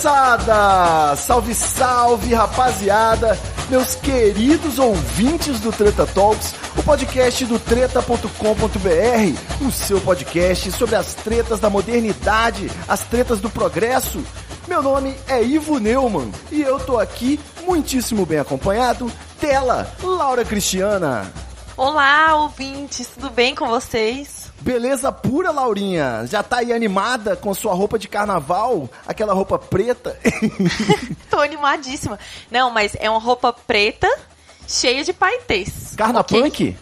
Moçada! Salve, salve, rapaziada! Meus queridos ouvintes do Treta Talks, o podcast do treta.com.br, o seu podcast sobre as tretas da modernidade, as tretas do progresso. Meu nome é Ivo Neumann e eu tô aqui muitíssimo bem acompanhado dela, Laura Cristiana. Olá, ouvintes, tudo bem com vocês? Beleza pura, Laurinha? Já tá aí animada com sua roupa de carnaval? Aquela roupa preta? Tô animadíssima. Não, mas é uma roupa preta cheia de paetês. Carna ok? punk?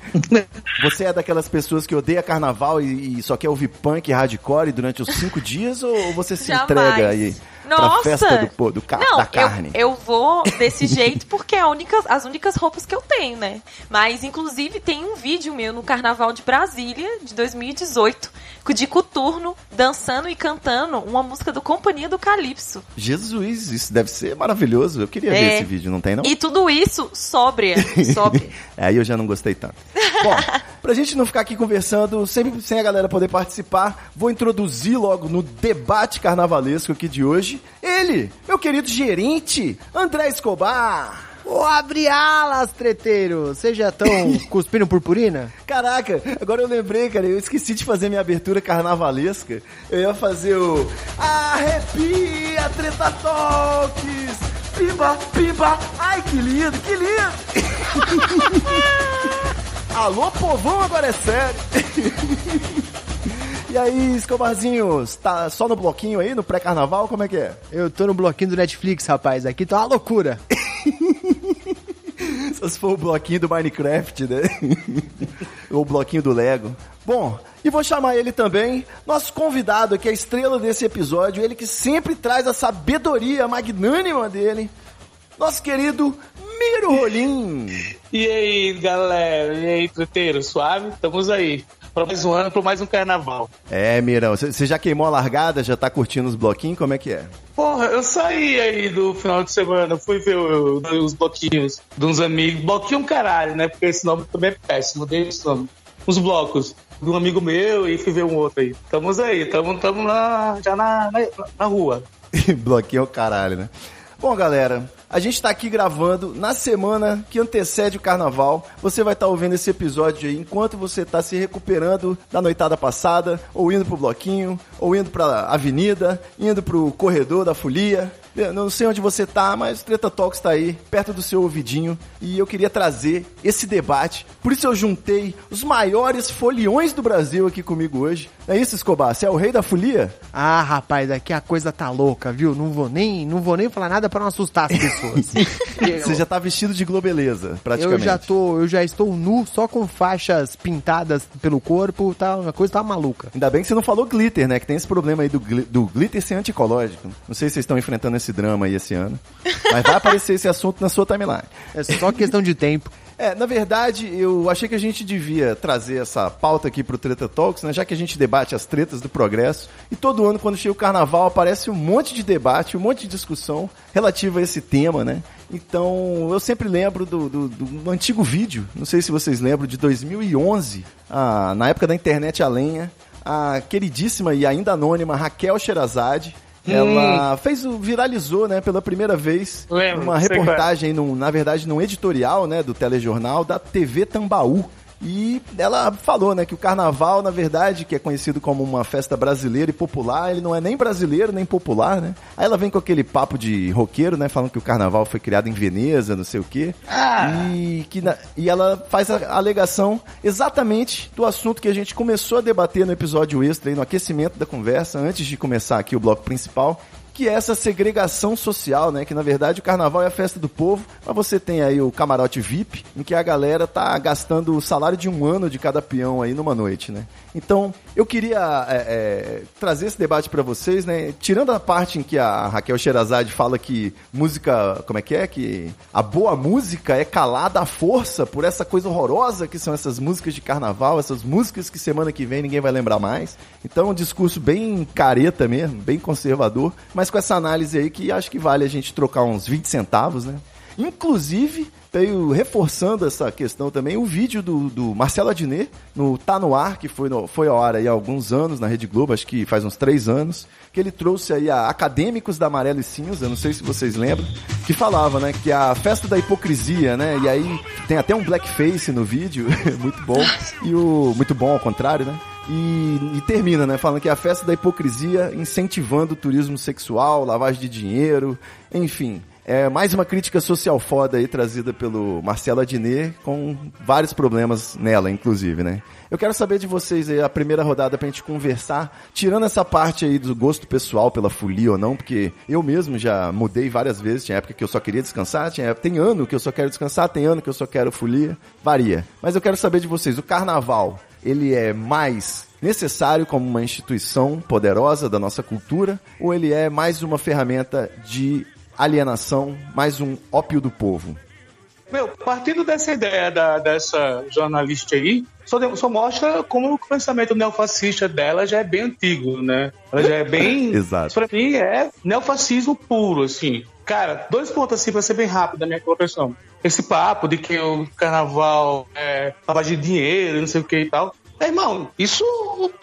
Você é daquelas pessoas que odeia carnaval e, e só quer ouvir punk hardcore durante os cinco dias ou você se Jamais. entrega aí pra Nossa! festa do, pô, do ca- Não, da carne? Eu, eu vou desse jeito porque é única, as únicas roupas que eu tenho, né? Mas, inclusive, tem um vídeo meu no Carnaval de Brasília, de 2018, com o de coturno, dançando e cantando uma música do Companhia do Calypso. Jesus, isso deve ser maravilhoso. Eu queria ver É. esse vídeo, não tem não? E tudo isso sóbria, sóbria. Aí eu já não gostei tanto. Bom, pra gente não ficar aqui conversando, sempre sem a galera poder participar, vou introduzir logo no debate carnavalesco aqui de hoje. Ele, meu querido gerente, André Escobar. Ô, abre alas, treteiro! Vocês já estão cuspindo purpurina? Caraca, agora eu lembrei, cara, eu esqueci de fazer minha abertura carnavalesca. Eu ia fazer o Arrepia Treta Talks! Piba, piba! Ai, que lindo, que lindo! Alô, povão, agora é sério! E aí, Escobarzinho, tá só no bloquinho aí, no pré-carnaval? Como é que é? Eu tô no bloquinho do Netflix, rapaz. Aqui tá uma loucura. Só se for o bloquinho do Minecraft, né? Ou o bloquinho do Lego. Bom, e vou chamar ele também, nosso convidado aqui, a estrela desse episódio, ele que sempre traz a sabedoria magnânima dele, nosso querido Miro Rolim. E aí, galera? E aí, treteiro? Suave? Estamos aí. Para mais um ano, para mais um carnaval. É, Mirão, você já queimou a largada, já tá curtindo os bloquinhos, como é que é? Porra, eu saí aí do final de semana, fui ver os bloquinhos de uns amigos. Bloquinho é caralho, né? Porque esse nome também é péssimo, dei esse nome. Uns blocos de um amigo meu e fui ver um outro aí. Estamos aí, estamos tamo lá, já na, na, na rua. Bloquinho é caralho, né? Bom, galera, a gente tá aqui gravando na semana que antecede o carnaval. Você vai estar ouvindo esse episódio aí enquanto você tá se recuperando da noitada passada, ou indo pro bloquinho, ou indo pra avenida, indo pro corredor da folia. Eu não sei onde você tá, mas o Treta Talks tá aí, perto do seu ouvidinho, e eu queria trazer esse debate. Por isso eu juntei os maiores foliões do Brasil aqui comigo hoje. É isso, Escobar? Você é o rei da folia? Ah, rapaz, aqui a coisa tá louca, viu? Não vou nem, não vou nem falar nada pra não assustar as pessoas. Você já tá vestido de globeleza, praticamente. eu já tô, eu já estou nu, só com faixas pintadas pelo corpo, tá? A coisa tá maluca. Ainda bem que você não falou glitter, né? Que tem esse problema aí do, gli- do glitter ser anticológico. Não sei se vocês estão enfrentando esse drama aí esse ano. Mas vai aparecer esse assunto na sua timeline. É só questão de tempo. É, na verdade, eu achei que a gente devia trazer essa pauta aqui pro Treta Talks, né? Já que a gente debate as tretas do progresso. E todo ano, quando chega o carnaval, aparece um monte de debate, um monte de discussão relativa a esse tema, né? Então, eu sempre lembro do, do- do antigo vídeo, não sei se vocês lembram, de 2011, ah, na época da internet a lenha, a queridíssima e ainda anônima Raquel Sherazade, ela fez o viralizou, né, pela primeira vez, Lembro, uma é. reportagem, num, na verdade, num editorial, né, do telejornal da TV Tambaú. E ela falou, né, que o carnaval, na verdade, que é conhecido como uma festa brasileira e popular, ele não é nem brasileiro nem popular, né? Aí ela vem com aquele papo de roqueiro, né, falando que o carnaval foi criado em Veneza, não sei o quê. E que na- e ela faz a alegação exatamente do assunto que a gente começou a debater no episódio extra aí, no aquecimento da conversa, antes de começar aqui o bloco principal, que é essa segregação social, né? Que na verdade o carnaval é a festa do povo, mas você tem aí o camarote VIP, em que a galera tá gastando o salário de um ano de cada peão aí numa noite, né? Então, eu queria é, é, trazer esse debate para vocês, né? Tirando a parte em que a Raquel Sherazade fala que música, como é que é? Que a boa música é calada à força por essa coisa horrorosa que são essas músicas de carnaval, essas músicas que semana que vem ninguém vai lembrar mais. Então, um discurso bem careta mesmo, bem conservador, mas com essa análise aí que acho que vale a gente trocar uns 20 centavos, né? Inclusive, veio reforçando essa questão também o vídeo do, do Marcelo Adnet no Tá No Ar, que foi, no, foi ao ar aí há alguns anos na Rede Globo, acho que faz uns três anos, que ele trouxe aí a acadêmicos da Amarelo e Cinza, não sei se vocês lembram, que falava, né, que a festa da hipocrisia, né, e aí tem até um blackface no vídeo, muito bom, e o muito bom ao contrário, né, e, e, termina, né? Falando que é a festa da hipocrisia incentivando o turismo sexual, lavagem de dinheiro, enfim. É mais uma crítica social foda aí trazida pelo Marcelo Adnet, com vários problemas nela, inclusive, né? Eu quero saber de vocês aí, a primeira rodada pra gente conversar, tirando essa parte aí do gosto pessoal pela folia ou não, porque eu mesmo já mudei várias vezes, tinha época que eu só queria descansar, tinha, tem ano que eu só quero descansar, tem ano que eu só quero folia, varia. Mas eu quero saber de vocês, o carnaval, ele é mais necessário como uma instituição poderosa da nossa cultura ou ele é mais uma ferramenta de alienação, mais um ópio do povo? Meu, partindo dessa ideia da, dessa jornalista aí, só, só, mostra como o pensamento neofascista dela já é bem antigo, né? Ela já é bem. Exato. Pra mim é neofascismo puro, assim. Cara, dois pontos assim pra ser bem rápido da minha colocação. Esse papo de que o carnaval é lavagem de dinheiro, não sei o que e tal. É, irmão, isso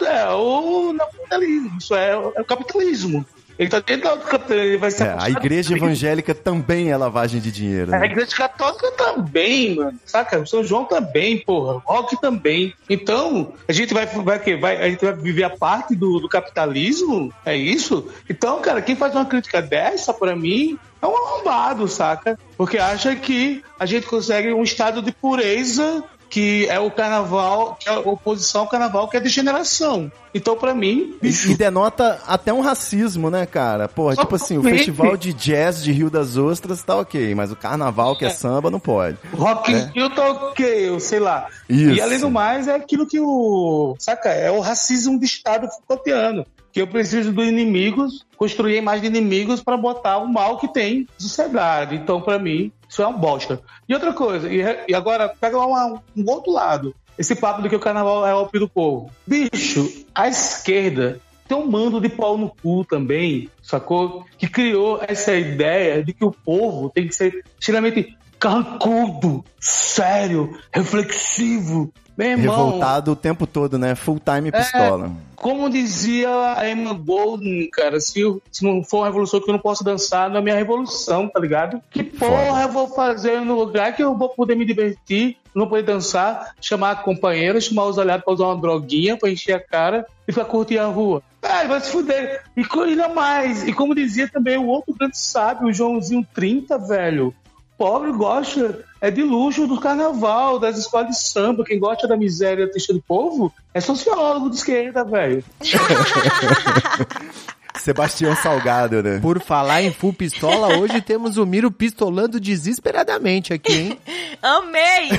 é o neoliberalismo, isso é, é o capitalismo. Ele tá dentro do capitalismo, ele vai ser é, A igreja evangélica também é lavagem de dinheiro. Né? A igreja católica também, mano. Saca? O São João também, porra. Rock também. Então, a gente vai, vai, vai, a gente vai viver a parte do, do capitalismo? É isso? Então, cara, quem faz uma crítica dessa, pra mim, é um arrombado, saca? Porque acha que a gente consegue um estado de pureza que é o carnaval, que é a oposição ao carnaval, que é degeneração. Então, para mim. Bicho... E denota até um racismo, né, cara? Porra, tipo assim, o festival de jazz de Rio das Ostras tá ok, mas o carnaval, que é, é samba, não pode. Rock in né? Rio tá ok, eu sei lá. Isso. E além do mais, é aquilo que o. Saca? É o racismo de Estado Foucaultiano que eu preciso dos inimigos, construir mais inimigos para botar o mal que tem sociedade. Então, para mim, isso é uma bosta. E outra coisa, e, e agora pega uma, um outro lado. Esse papo de que o carnaval é o ópio do povo. Bicho, a esquerda tem um mando de pau no cu também, sacou? Que criou essa ideia de que o povo tem que ser extremamente carrancudo, sério, reflexivo, irmão, Revoltado o tempo todo, né? Full time pistola. É, como dizia a Emma Golden, cara, se, se não for uma revolução que eu não posso dançar, não é minha revolução, tá ligado? Que porra Foda. eu vou fazer no lugar que eu vou poder me divertir, não poder dançar, chamar a companheira, chamar os aliados pra usar uma droguinha, pra encher a cara e ficar curtindo a rua. Ai, vai se fuder. E ainda mais. E como dizia também o outro grande sábio, o Joãozinho 30, velho pobre gosta é de luxo do carnaval, das escolas de samba. Quem gosta da miséria triste do povo é sociólogo de esquerda, velho. Sebastião Salgado, né? Por falar em full pistola, hoje temos o Miro pistolando desesperadamente aqui, hein? Amei!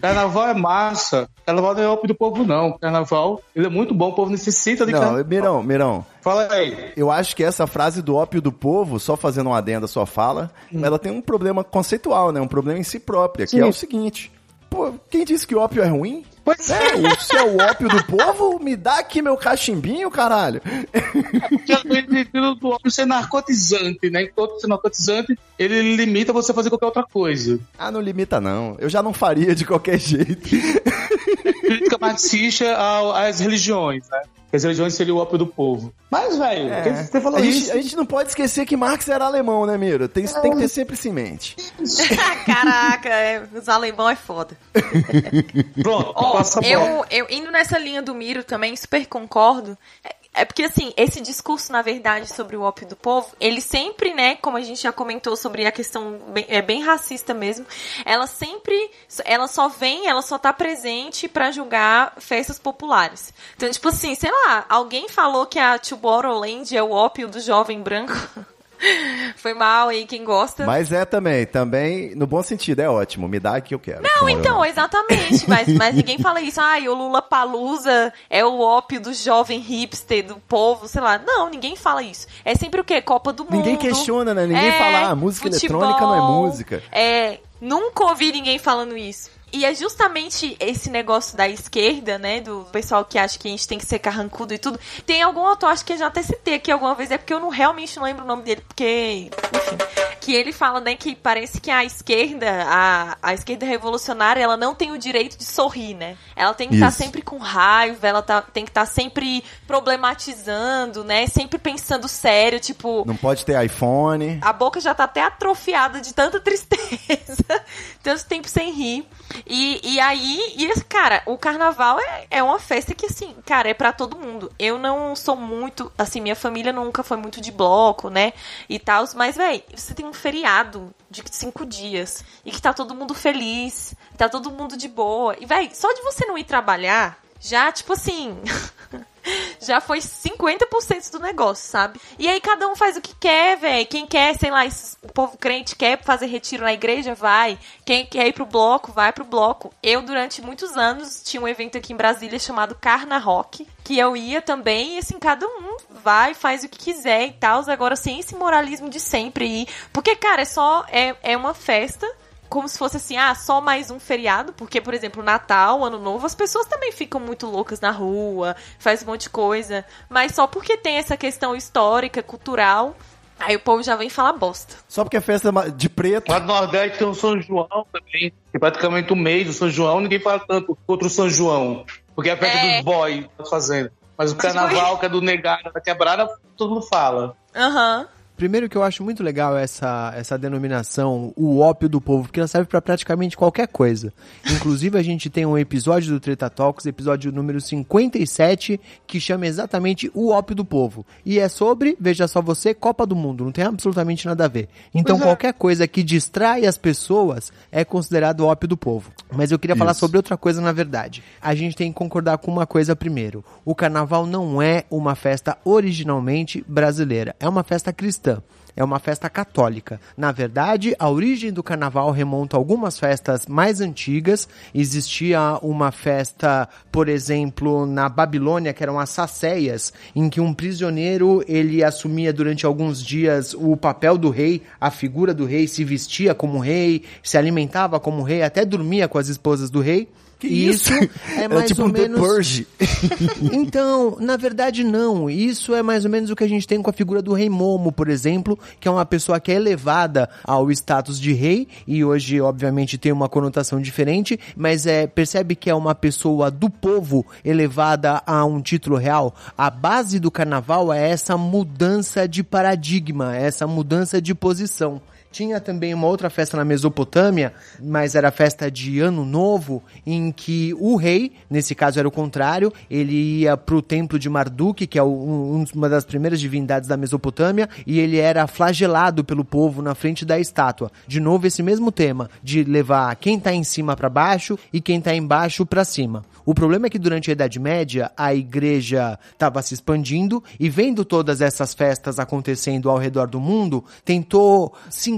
Carnaval é massa. Carnaval não é ópio do povo, não. Carnaval, ele é muito bom, o povo necessita de não, carnaval. Mirão, Mirão. Fala aí. Eu acho que essa frase do ópio do povo, só fazendo um adendo à sua fala, hum. ela tem um problema conceitual, né? Um problema em si própria, que é o seguinte. Pô, quem disse que o ópio é ruim? Pois é, o seu ópio do povo, me dá aqui meu cachimbinho, caralho. O do ópio ser narcotizante, né? Enquanto ser narcotizante, ele limita você a fazer qualquer outra coisa. Ah, não limita não. Eu já não faria de qualquer jeito. Crítica marxista às religiões, né? as religiões seriam o ópio do povo. Mas, velho, é. você falou a isso. Gente, a gente não pode esquecer que Marx era alemão, né, Miro? Tem, tem que ter sempre isso em mente. Caraca, é, os alemão é foda. Pronto, oh, passa eu, eu, indo nessa linha do Miro também, super concordo. É porque, assim, esse discurso, na verdade, sobre o ópio do povo, ele sempre, né, como a gente já comentou sobre a questão bem, é bem racista mesmo, ela sempre, ela só vem, ela só tá presente para julgar festas populares. Então, tipo assim, sei lá, alguém falou que a Tomorrowland é o ópio do jovem branco? Foi mal aí, quem gosta. Mas é também, também, no bom sentido, é ótimo. Me dá que eu quero. Não, então, exatamente. Mas, mas ninguém fala isso. Ai, o Lula Palusa é o ópio do jovem hipster, do povo, sei lá. Não, ninguém fala isso. É sempre o quê? Copa do Mundo. Ninguém questiona, né? Ninguém É, fala, ah, música futebol, eletrônica não é música. É, nunca ouvi ninguém falando isso. E é justamente esse negócio da esquerda, né? Do pessoal que acha que a gente tem que ser carrancudo e tudo. Tem algum autor, acho que eu já até citei aqui alguma vez, é porque eu não realmente não lembro o nome dele, porque. Enfim. Que ele fala, né, que parece que a esquerda, a, a esquerda revolucionária, ela não tem o direito de sorrir, né? Ela tem que estar Isso. sempre com raiva, ela tá, tem que estar sempre problematizando, né? Sempre pensando sério, tipo. Não pode ter iPhone. A boca já tá até atrofiada de tanta tristeza, tanto tempo sem rir. E, e aí, e, cara, o carnaval é, é uma festa que, assim, cara, é pra todo mundo. Eu não sou muito, assim, minha família nunca foi muito de bloco, né, e tal, mas, véi, você tem um feriado de cinco dias e que tá todo mundo feliz, tá todo mundo de boa. E, véi, só de você não ir trabalhar, já, tipo assim. já foi 50% do negócio, sabe? E aí cada um faz o que quer, velho. Quem quer, sei lá, o povo crente quer fazer retiro na igreja, vai. Quem quer ir pro bloco, vai pro bloco. Eu, durante muitos anos, tinha um evento aqui em Brasília chamado Carna Rock, que eu ia também, e assim, cada um vai, faz o que quiser e tal. Agora, sem esse moralismo de sempre ir. Porque, cara, é só. É, é uma festa como se fosse assim, ah, só mais um feriado, porque, por exemplo, Natal, Ano Novo, as pessoas também ficam muito loucas na rua, faz um monte de coisa, mas só porque tem essa questão histórica, cultural, aí o povo já vem falar bosta. Só porque é festa de preto. Lá no Nordeste tem o São João também, que é praticamente um mês do São João, ninguém fala tanto contra o São João, porque é a festa É. dos boys tá fazendo. Mas o carnaval, que é do negado, da quebrada, todo mundo fala. Aham. Primeiro que eu acho muito legal essa, essa denominação, o ópio do povo, porque ela serve pra praticamente qualquer coisa. Inclusive, a gente tem um episódio do Treta Talks, episódio número 57, que chama exatamente o ópio do povo. E é sobre, veja só você, Copa do Mundo, não tem absolutamente nada a ver. Então, qualquer coisa que distrai as pessoas é considerado ópio do povo. Mas eu queria falar Isso. sobre outra coisa, na verdade. A gente tem que concordar com uma coisa primeiro. O carnaval não é uma festa originalmente brasileira, é uma festa cristã. The. É uma festa católica. Na verdade, a origem do carnaval remonta a algumas festas mais antigas. Existia uma festa, por exemplo, na Babilônia, que eram as sacéias, em que um prisioneiro ele assumia durante alguns dias o papel do rei, a figura do rei, se vestia como rei, se alimentava como rei, até dormia com as esposas do rei. Que E isso é Era mais tipo ou um The menos Purge. então, na verdade, não. Isso é mais ou menos o que a gente tem com a figura do rei Momo, por exemplo, que é uma pessoa que é elevada ao status de rei, e hoje, obviamente, tem uma conotação diferente, mas é, percebe que é uma pessoa do povo elevada a um título real. A base do carnaval é essa mudança de paradigma, essa mudança de posição. Tinha também uma outra festa na Mesopotâmia, mas era a festa de Ano Novo, em que o rei, nesse caso era o contrário, ele ia pro templo de Marduk, que é o- um- uma das primeiras divindades da Mesopotâmia, e ele era flagelado pelo povo na frente da estátua. De novo esse mesmo tema, de levar quem tá em cima para baixo e quem tá embaixo para cima. O problema é que durante a Idade Média a igreja estava se expandindo e vendo todas essas festas acontecendo ao redor do mundo, tentou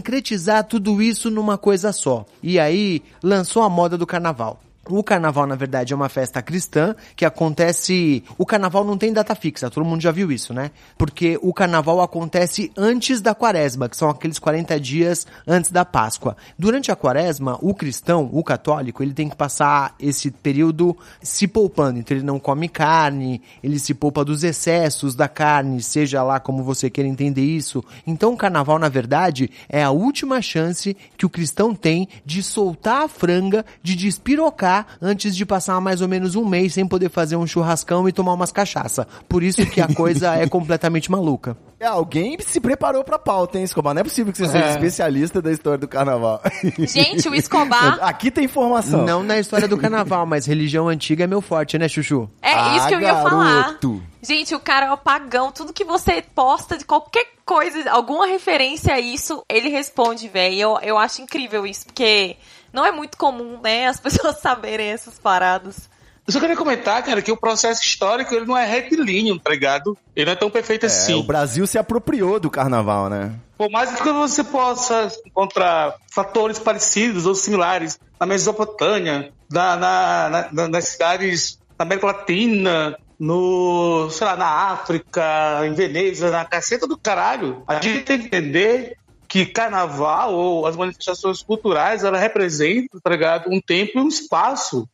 sincretizar tudo isso numa coisa só. E aí lançou a moda do carnaval. O carnaval, na verdade, é uma festa cristã que acontece. O carnaval não tem data fixa, todo mundo já viu isso, né? Porque o carnaval acontece antes da quaresma, que são aqueles 40 dias antes da Páscoa. Durante a quaresma, o cristão, o católico, ele tem que passar esse período se poupando. Então ele não come carne, ele se poupa dos excessos da carne, seja lá como você queira entender isso. Então o carnaval, na verdade, é a última chance que o cristão tem de soltar a franga, de despirocar antes de passar mais ou menos um mês sem poder fazer um churrascão e tomar umas cachaça. Por isso que a coisa é completamente maluca. É, Alguém se preparou pra pauta, hein, Escobar? Não é possível que você seja É. especialista da história do carnaval. Gente, o Escobar. Aqui tem informação. Não na história do carnaval, mas religião antiga é meu forte, né, Chuchu? É Ah, isso que eu ia falar. garoto. Gente, o cara é o pagão. Tudo que você posta de qualquer coisa, alguma referência a isso, ele responde, velho. Eu, eu acho incrível isso, porque não é muito comum, né, as pessoas saberem essas paradas. Eu só queria comentar, cara, que o processo histórico ele não é retilíneo, tá ligado? Ele não é tão perfeito É, assim. o Brasil se apropriou do carnaval, né? Por mais que você possa encontrar fatores parecidos ou similares na Mesopotâmia, na, na- na- na- nas cidades da América Latina, no, sei lá, na África, em Veneza, na caceta do caralho, a gente tem que entender que carnaval ou as manifestações culturais, ela representam, tá ligado, um tempo e um espaço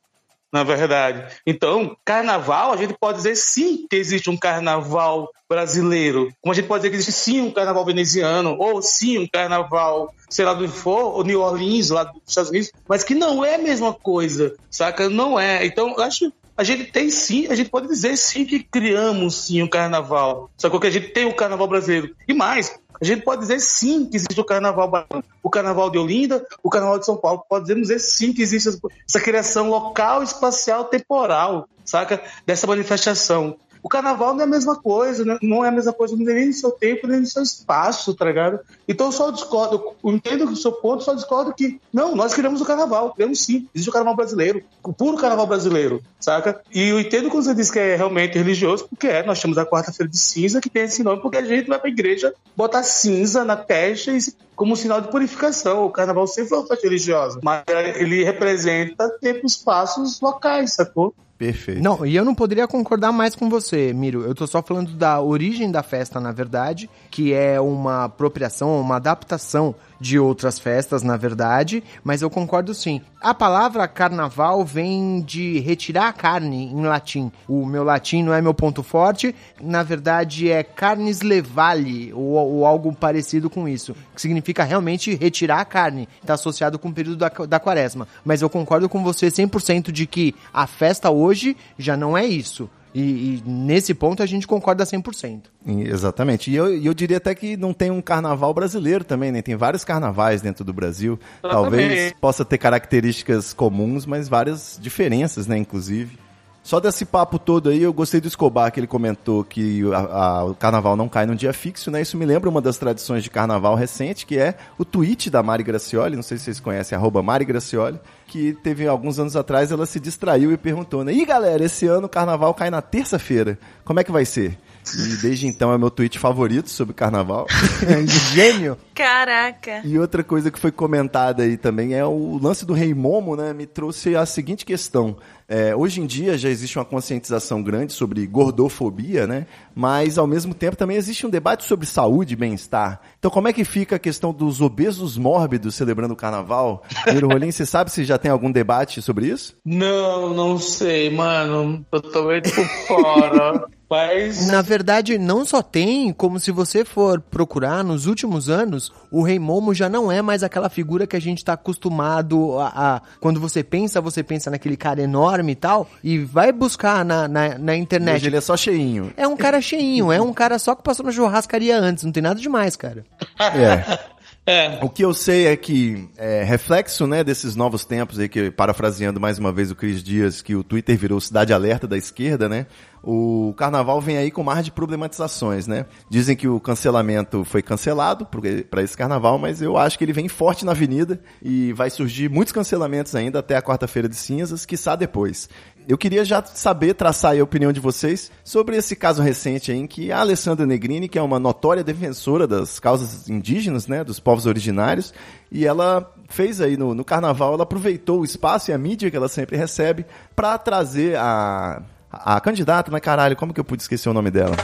na verdade. Então, carnaval, a gente pode dizer sim que existe um carnaval brasileiro, como a gente pode dizer que existe sim um carnaval veneziano, ou sim um carnaval, sei lá do for, ou New Orleans, lá dos Estados Unidos, mas que não é a mesma coisa, saca? Não é. Então, eu acho a gente tem sim, a gente pode dizer sim que criamos sim um carnaval. Só que a gente tem o carnaval brasileiro. E mais, a gente pode dizer sim que existe o carnaval baiano, o carnaval de Olinda, o carnaval de São Paulo. Podemos dizer sim que existe essa criação local, espacial, temporal, saca? Dessa manifestação. O carnaval não é a mesma coisa, né? não é a mesma coisa nem no seu tempo, nem no seu espaço, tá ligado? Então eu só discordo, eu entendo o seu ponto, só discordo que, não, nós criamos o carnaval, criamos sim, existe o carnaval brasileiro, o puro carnaval brasileiro, saca? E eu entendo quando você diz que é realmente religioso, porque é, nós temos a quarta-feira de cinza, que tem esse nome, porque a gente vai pra igreja botar cinza na testa e como sinal de purificação. O carnaval sempre foi uma festa religiosa, mas ele representa tempos, espaços locais, sacou? Perfeito. Não, e eu não poderia concordar mais com você, Miro. Eu tô só falando da origem da festa, na verdade, que é uma apropriação, uma adaptação de outras festas, na verdade, mas eu concordo sim. A palavra carnaval vem de retirar a carne em latim. O meu latim não é meu ponto forte, na verdade é carnes levale, ou, ou algo parecido com isso, que significa realmente retirar a carne. Está associado com o período da, da quaresma. Mas eu concordo com você 100% de que a festa hoje já não é isso. E, e nesse ponto a gente concorda 100%. Exatamente. E eu, e eu diria até que não tem um carnaval brasileiro também, né? Tem vários carnavais dentro do Brasil. Talvez Exatamente. possa ter características comuns, mas várias diferenças, né? Inclusive. Só desse papo todo aí, eu gostei do Escobar, que ele comentou que a- a- o carnaval não cai num dia fixo, né? Isso me lembra uma das tradições de carnaval recente, que é o tweet da Mari Gracioli, não sei se vocês conhecem, arroba Mari Gracioli, que teve alguns anos atrás, ela se distraiu e perguntou, né? Ih, galera, esse ano o carnaval cai na terça-feira, como é que vai ser? E desde então é meu tweet favorito sobre carnaval. Gênio! Caraca. E outra coisa que foi comentada aí também é o lance do Rei Momo, né? Me trouxe a seguinte questão. É, hoje em dia já existe uma conscientização grande sobre gordofobia, né? Mas ao mesmo tempo também existe um debate sobre saúde e bem-estar. Então como é que fica a questão dos obesos mórbidos celebrando o carnaval? Miro Rolim, você sabe se já tem algum debate sobre isso? Não, não sei, mano. Totalmente por fora. Mas. Na verdade, não só tem, como se você for procurar nos últimos anos, o Rei Momo já não é mais aquela figura que a gente tá acostumado a, a- Quando você pensa, você pensa naquele cara enorme e tal, e vai buscar na, na, na Hoje internet. ele é só cheinho. É um cara cheinho, é um cara só que passou na churrascaria antes, não tem nada demais, cara. É. É. O que eu sei é que, é, reflexo né, desses novos tempos aí, que parafraseando mais uma vez o Cris Dias, que o Twitter virou cidade alerta da esquerda, né? O carnaval vem aí com mar de problematizações, né? Dizem que o cancelamento foi cancelado para esse carnaval, mas eu acho que ele vem forte na avenida e vai surgir muitos cancelamentos ainda até a quarta-feira de cinzas, quiçá depois. Eu queria já saber, traçar a opinião de vocês sobre esse caso recente em que a Alessandra Negrini, que é uma notória defensora das causas indígenas, né, dos povos originários, e ela fez aí no, no carnaval, ela aproveitou o espaço e a mídia que ela sempre recebe para trazer a, a candidata, né, caralho, como que eu pude esquecer o nome dela?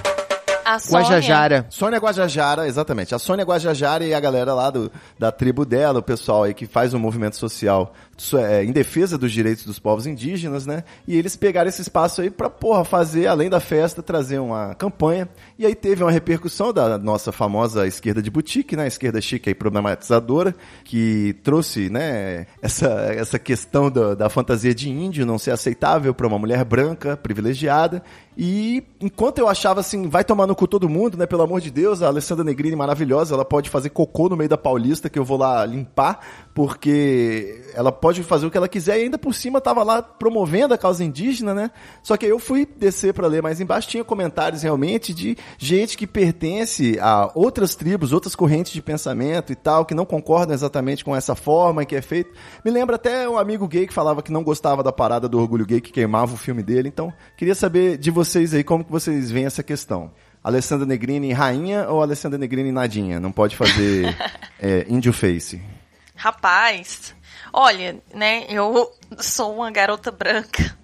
A Sônia. Guajajara. Sônia Guajajara, exatamente. A Sônia Guajajara e a galera lá do, da tribo dela, o pessoal aí que faz um movimento social so- em defesa dos direitos dos povos indígenas, né? E eles pegaram esse espaço aí pra, porra, fazer, além da festa, trazer uma campanha. E aí teve uma repercussão da nossa famosa esquerda de boutique, né? A esquerda chique e problematizadora, que trouxe, né, essa, essa questão da, da fantasia de índio não ser aceitável para uma mulher branca, privilegiada. E enquanto eu achava assim, vai tomar no cu todo mundo, né? Pelo amor de Deus, a Alessandra Negrini maravilhosa, ela pode fazer cocô no meio da Paulista que eu vou lá limpar, porque ela pode fazer o que ela quiser e ainda por cima tava lá promovendo a causa indígena, né? Só que aí eu fui descer para ler mais embaixo, tinha comentários realmente de gente que pertence a outras tribos, outras correntes de pensamento e tal, que não concordam exatamente com essa forma que é feito. Me lembra até um amigo gay que falava que não gostava da parada do orgulho gay, que queimava o filme dele. Então, queria saber de vocês aí como que vocês veem essa questão. Alessandra Negrini rainha ou Alessandra Negrini nadinha? Não pode fazer é, índio face. Rapaz, olha, né, eu sou uma garota branca.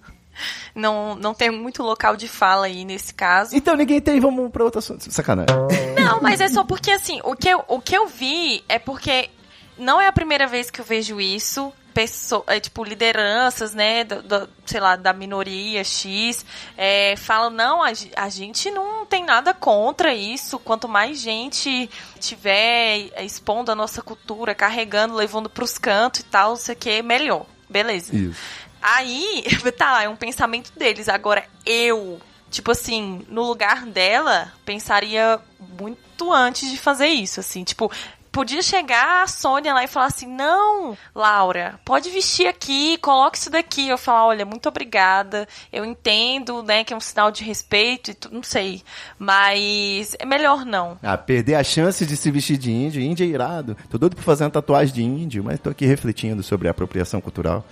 Não, não tenho muito local de fala aí nesse caso. Então ninguém tem, vamos pra outro assunto. Sacanagem. Não, mas é só porque assim, o que eu, o que eu vi é porque não é a primeira vez que eu vejo isso. Pessoa, é, tipo, lideranças, né, do, do, sei lá, da minoria X, é, falam, não, a, a, gente não tem nada contra isso, quanto mais gente tiver expondo a nossa cultura, carregando, levando pros cantos e tal, sei que, melhor. Beleza. Isso. Aí, tá, é um pensamento deles. Agora, eu, tipo assim, no lugar dela, pensaria muito antes de fazer isso, assim, tipo, podia chegar a Sônia lá e falar assim: não, Laura, pode vestir aqui, coloque isso daqui. Eu falar: olha, muito obrigada, eu entendo, né, que é um sinal de respeito e não sei. Mas é melhor não. Ah, perder a chance de se vestir de índio. Índio é irado. Tô doido pra fazer uma tatuagem de índio, mas tô aqui refletindo sobre a apropriação cultural.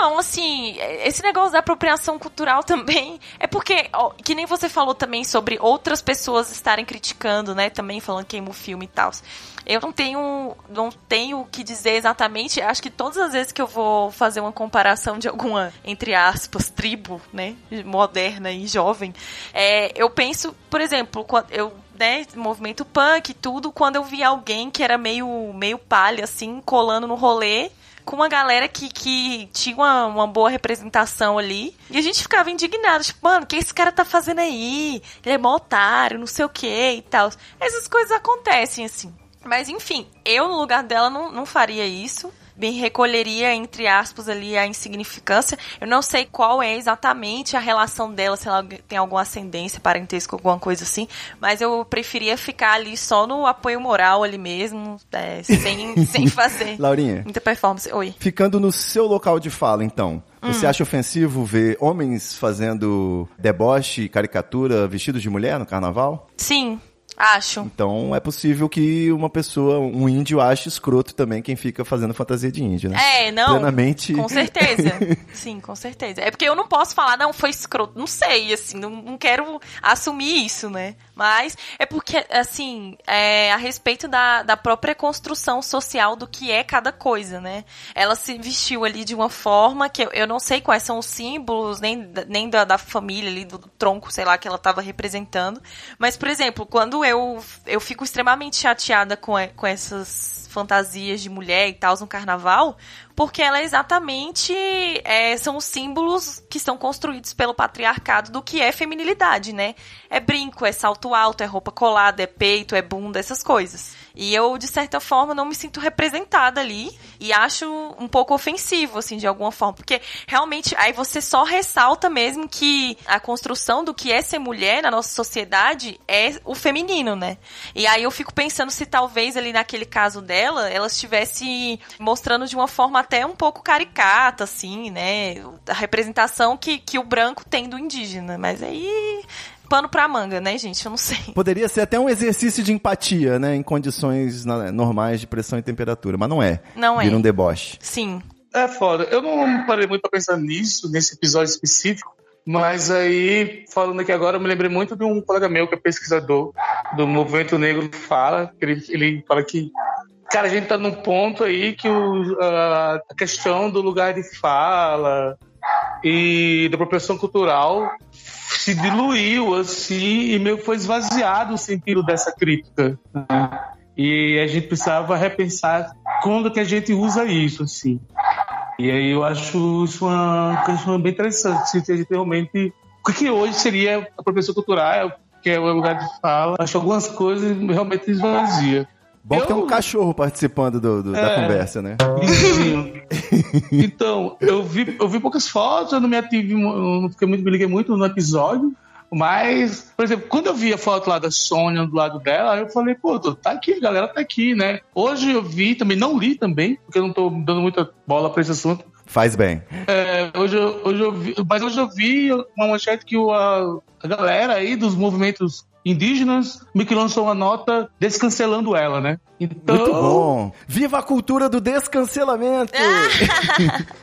Não, assim, esse negócio da apropriação cultural também é porque, ó, que nem você falou também sobre outras pessoas estarem criticando, né, também falando que queima o filme e tal. Eu não tenho, não tenho o que dizer exatamente. Acho que todas as vezes que eu vou fazer uma comparação de alguma, entre aspas, tribo, né, moderna e jovem, é, eu penso, por exemplo, quando eu né, movimento punk e tudo, quando eu vi alguém que era meio, meio palha, assim, colando no rolê, com uma galera que, que tinha uma, uma boa representação ali. E a gente ficava indignado, tipo, mano, o que esse cara tá fazendo aí? Ele é mó otário, não sei o que e tal. Essas coisas acontecem, assim. Mas enfim, eu no lugar dela não, não faria isso bem recolheria, entre aspas, ali a insignificância. Eu não sei qual é exatamente a relação dela, se ela tem alguma ascendência, parentesco, alguma coisa assim, mas eu preferia ficar ali só no apoio moral ali mesmo, é, sem, sem fazer Laurinha. muita performance. Oi. Ficando no seu local de fala, então. Você acha ofensivo ver homens fazendo deboche, caricatura, vestidos de mulher no carnaval? Sim, acho. Então é possível que uma pessoa, um índio, ache escroto também quem fica fazendo fantasia de índio, né? É, não. Plenamente. Com certeza. Sim, com certeza. É porque eu não posso falar, não, foi escroto. Não sei, assim, não, não quero assumir isso, né? Mas é porque, assim, é, a respeito da, da própria construção social do que é cada coisa, né? Ela se vestiu ali de uma forma que eu, eu não sei quais são os símbolos, nem, nem da, da família ali, do, do tronco, sei lá, que ela estava representando. Mas, por exemplo, quando eu, eu fico extremamente chateada com, com essas fantasias de mulher e tal no carnaval, porque ela é exatamente é, são os símbolos que são construídos pelo patriarcado do que é feminilidade, né? É brinco, é salto alto, é roupa colada, é peito, é bunda, essas coisas. E eu, de certa forma, não me sinto representada ali e acho um pouco ofensivo, assim, de alguma forma. Porque realmente aí você só ressalta mesmo que a construção do que é ser mulher na nossa sociedade é o feminino, né? E aí eu fico pensando se talvez ali naquele caso dela, ela estivesse mostrando de uma forma até um pouco caricata, assim, né? A representação que, que o branco tem do indígena. Mas aí pano pra manga, né, gente? Eu não sei. Poderia ser até um exercício de empatia, né? Em condições normais de pressão e temperatura, mas não é. Não é. Vira um deboche. Sim. É foda. Eu não parei muito pra pensar nisso, nesse episódio específico, mas aí, falando aqui agora, eu me lembrei muito de um colega meu que é pesquisador do Movimento Negro Fala, que ele, ele fala que, cara, a gente tá num ponto aí que o, a, questão do lugar de fala e da apropriação cultural se diluiu, assim, e meio que foi esvaziado o sentido dessa crítica. né? E a gente precisava repensar quando que a gente usa isso, assim. E aí eu acho isso uma questão bem interessante, se a gente realmente... O que hoje seria a professão cultural, que é o lugar de fala, acho algumas coisas realmente esvazia. Bom que tem um Eu- cachorro participando do- do- da É. conversa, né? Então, eu vi, eu vi poucas fotos, eu não me ative, eu não fiquei muito, me liguei muito no episódio. Mas, por exemplo, quando eu vi a foto lá da Sônia do lado dela, eu falei, pô, tá aqui, a galera tá aqui, né? Hoje eu vi também, não li também, porque eu não tô dando muita bola pra esse assunto. Faz bem. É, hoje, eu, hoje eu vi, mas hoje eu vi uma manchete que o- a, a galera aí dos movimentos indígenas meio que lançou uma nota descancelando ela, né? Então, Muito bom. Viva a cultura do descancelamento!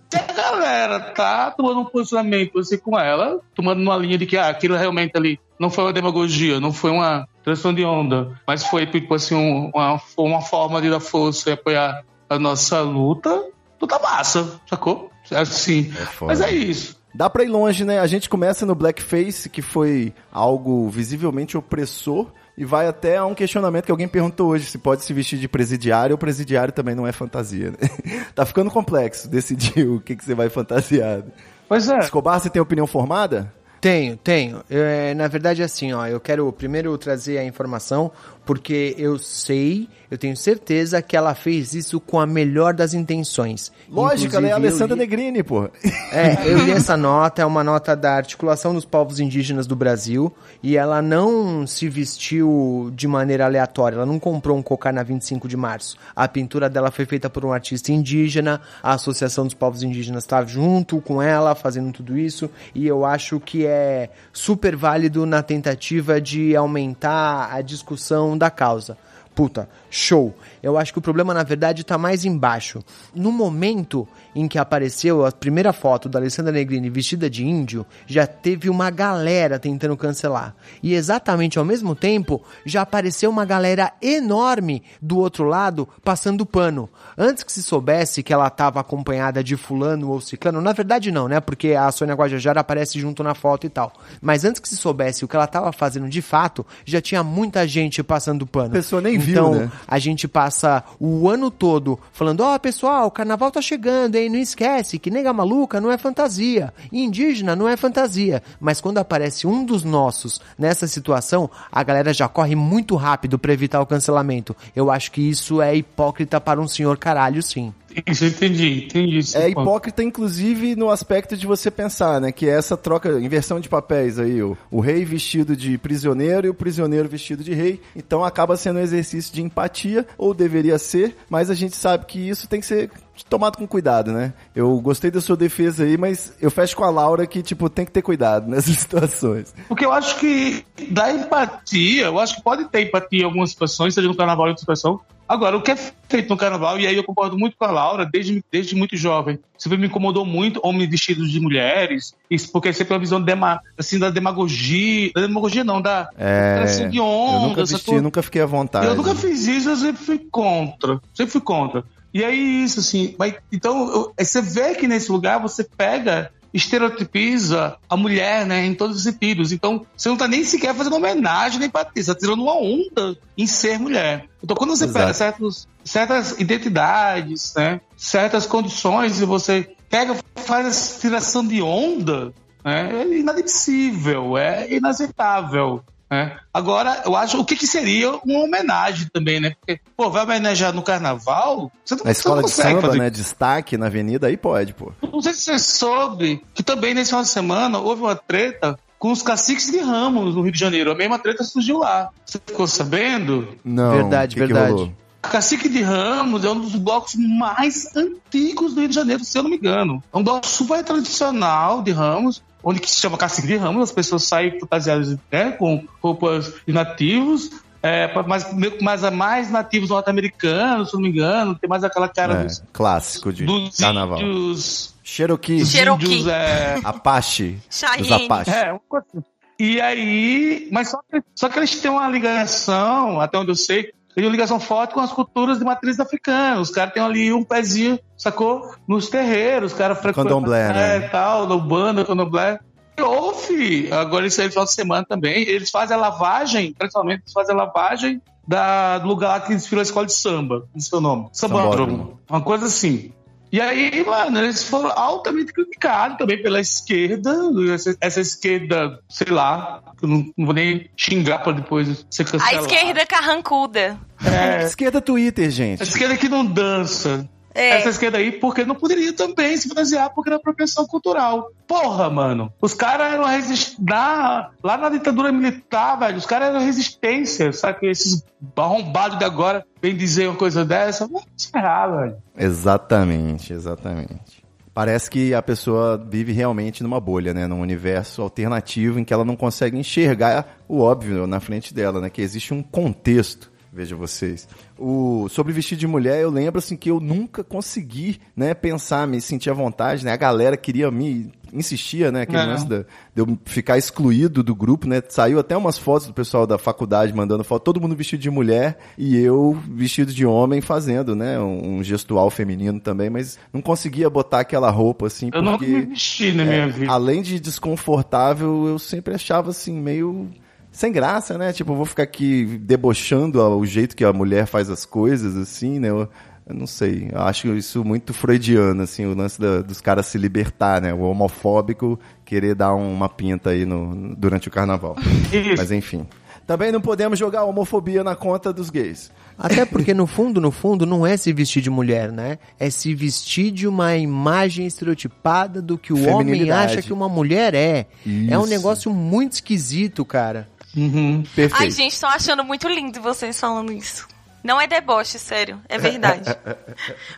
se a galera tá tomando um posicionamento assim com ela, tomando uma linha de que ah, aquilo realmente ali não foi uma demagogia, não foi uma transição de onda, mas foi tipo assim um- uma, uma forma de dar força e apoiar a nossa luta, tudo tá massa, sacou? Assim, foda. mas é isso. Dá pra ir longe, né? A gente começa no blackface, que foi algo visivelmente opressor, e vai até a um questionamento que alguém perguntou hoje, se pode se vestir de presidiário ou presidiário também não é fantasia, né? Tá ficando complexo decidir o que, que você vai fantasiado. Pois é. Escobar, você tem opinião formada? Tenho, tenho. É, na verdade, assim, ó, eu quero primeiro trazer a informação, porque eu sei, eu tenho certeza que ela fez isso com a melhor das intenções. Lógico, ela é a Alessandra li- Negrini, pô. É, eu li essa nota, é uma nota da Articulação dos Povos Indígenas do Brasil, e ela não se vestiu de maneira aleatória, ela não comprou um cocar na 25 de março. A pintura dela foi feita por um artista indígena, a Associação dos Povos Indígenas está junto com ela, fazendo tudo isso, e eu acho que é super válido na tentativa de aumentar a discussão da causa. Puta, show. Eu acho que o problema, na verdade, tá mais embaixo. No momento em que apareceu a primeira foto da Alessandra Negrini vestida de índio, já teve uma galera tentando cancelar. E exatamente ao mesmo tempo, já apareceu uma galera enorme do outro lado passando pano. Antes que se soubesse que ela estava acompanhada de fulano ou ciclano, na verdade não, né? Porque a Sônia Guajajara aparece junto na foto e tal. Mas antes que se soubesse o que ela estava fazendo de fato, já tinha muita gente passando pano. A pessoa nem viu, então, né? a gente passa o ano todo falando: ó, pessoal, o carnaval tá chegando, hein? Não esquece que nega maluca não é fantasia, indígena não é fantasia. Mas quando aparece um dos nossos nessa situação, a galera já corre muito rápido pra evitar o cancelamento. Eu acho que isso é hipócrita para um senhor caralho, sim. Isso eu entendi, entendi. esse É hipócrita, inclusive, no aspecto de você pensar, né? Que é essa troca, inversão de papéis aí. O, o rei vestido de prisioneiro e o prisioneiro vestido de rei. Então acaba sendo um exercício de empatia, ou deveria ser, mas a gente sabe que isso tem que ser tomado com cuidado, né? Eu gostei da sua defesa aí, mas eu fecho com a Laura que, tipo, tem que ter cuidado nessas situações. Porque eu acho que da empatia, eu acho que pode ter empatia em algumas situações, seja no carnaval ou em outra situação. Agora, o que é feito no carnaval, e aí eu concordo muito com a Laura, desde, desde muito jovem, sempre me incomodou muito homens vestidos de mulheres, isso porque é sempre uma visão dema, assim, da demagogia, da demagogia não, da É, tração de eu onda, nunca essa vesti, nunca fiquei à vontade. Eu nunca fiz isso, eu sempre fui contra. Sempre fui contra. E aí, isso, assim. Mas, então, eu- você vê que nesse lugar você pega, estereotipiza a mulher, né, em todos os sentidos. Então, você não tá nem sequer fazendo homenagem nem patrícia, você tá tirando uma onda em ser mulher. Então, quando você Exato. pega certos, certas identidades, né, certas condições, e você pega, faz essa tiração de onda, né, é inadmissível, é inaceitável. Né? Agora, eu acho o que, que seria uma homenagem também, né? Porque, pô, vai homenagear no carnaval? Você não, Na você escola não de samba, fazer né? Destaque na avenida, aí pode, pô. não sei se você soube que também nesse final de semana houve uma treta com os caciques de Ramos no Rio de Janeiro. A mesma treta surgiu lá. Você ficou sabendo? Não. Verdade, o que que verdade. rolou? Cacique de Ramos é um dos blocos mais antigos do Rio de Janeiro, se eu não me engano. É um bloco super tradicional de Ramos, onde que se chama Cacique de Ramos, as pessoas saem fantasiadas né, com roupas de nativos, é, mas, mais, mais nativos norte-americanos, se não me engano, tem mais aquela cara É, dos, clássico de dos carnaval. índios, Cherokee, Cherokee. índios, é, Apache, dos Cheyenne. Apache. É, uma coisa assim. E aí, mas só que, só que eles têm uma ligação, até onde eu sei, uma ligação forte com as culturas de matriz africana. Os caras têm ali um pezinho, sacou? Nos terreiros, os caras frequentam. Candomblé, né? É, tal, no banda, candomblé. E Houve, agora isso aí no final de semana também, eles fazem a lavagem, tradicionalmente eles fazem a lavagem da, do lugar lá que desfila a escola de samba, não sei o nome. Sambódromo. Uma coisa assim. E aí, mano, eles foram altamente criticados também pela esquerda, essa, essa esquerda, sei lá, eu não, não vou nem xingar pra depois ser A cancelado. esquerda carrancuda. É, Esquerda Twitter, gente. a esquerda que não dança. É. Essa esquerda aí, porque não poderia também se fantasiar porque era apropriação cultural. Porra, mano. Os caras eram resist... na... lá na ditadura militar, velho. Os caras eram resistência. Sabe que esses arrombados de agora vêm dizer uma coisa dessa? Vamos encerrar, velho. Exatamente, exatamente. Parece que a pessoa vive realmente numa bolha, né? Num universo alternativo em que ela não consegue enxergar o óbvio na frente dela, né? Que existe um contexto. Veja vocês. O, sobre vestir de mulher, eu lembro assim que eu nunca consegui, né, pensar, me sentir à vontade, né? A galera queria me insistia, né, aquele Não. lance de eu ficar excluído do grupo, né? Saiu até umas fotos do pessoal da faculdade mandando foto, todo mundo vestido de mulher e eu vestido de homem fazendo, né, um, um gestual feminino também, mas não conseguia botar aquela roupa assim Eu nunca porque me vesti na minha vida. além de desconfortável, eu sempre achava assim meio sem graça, né? Tipo, eu vou ficar aqui debochando o jeito que a mulher faz as coisas, assim, né? Eu, eu não sei. Eu acho isso muito freudiano, assim, o lance da- dos caras se libertar, né? O homofóbico querer dar uma pinta aí no, durante o carnaval. Isso. Mas enfim. Também não podemos jogar a homofobia na conta dos gays. Até porque no fundo, no fundo, não é se vestir de mulher, né? É se vestir de uma imagem estereotipada do que o homem acha que uma mulher é. É um Isso. negócio muito esquisito, cara. Uhum. Perfeito. Ai, gente, tô achando muito lindo vocês falando isso. Não é deboche, sério. É verdade.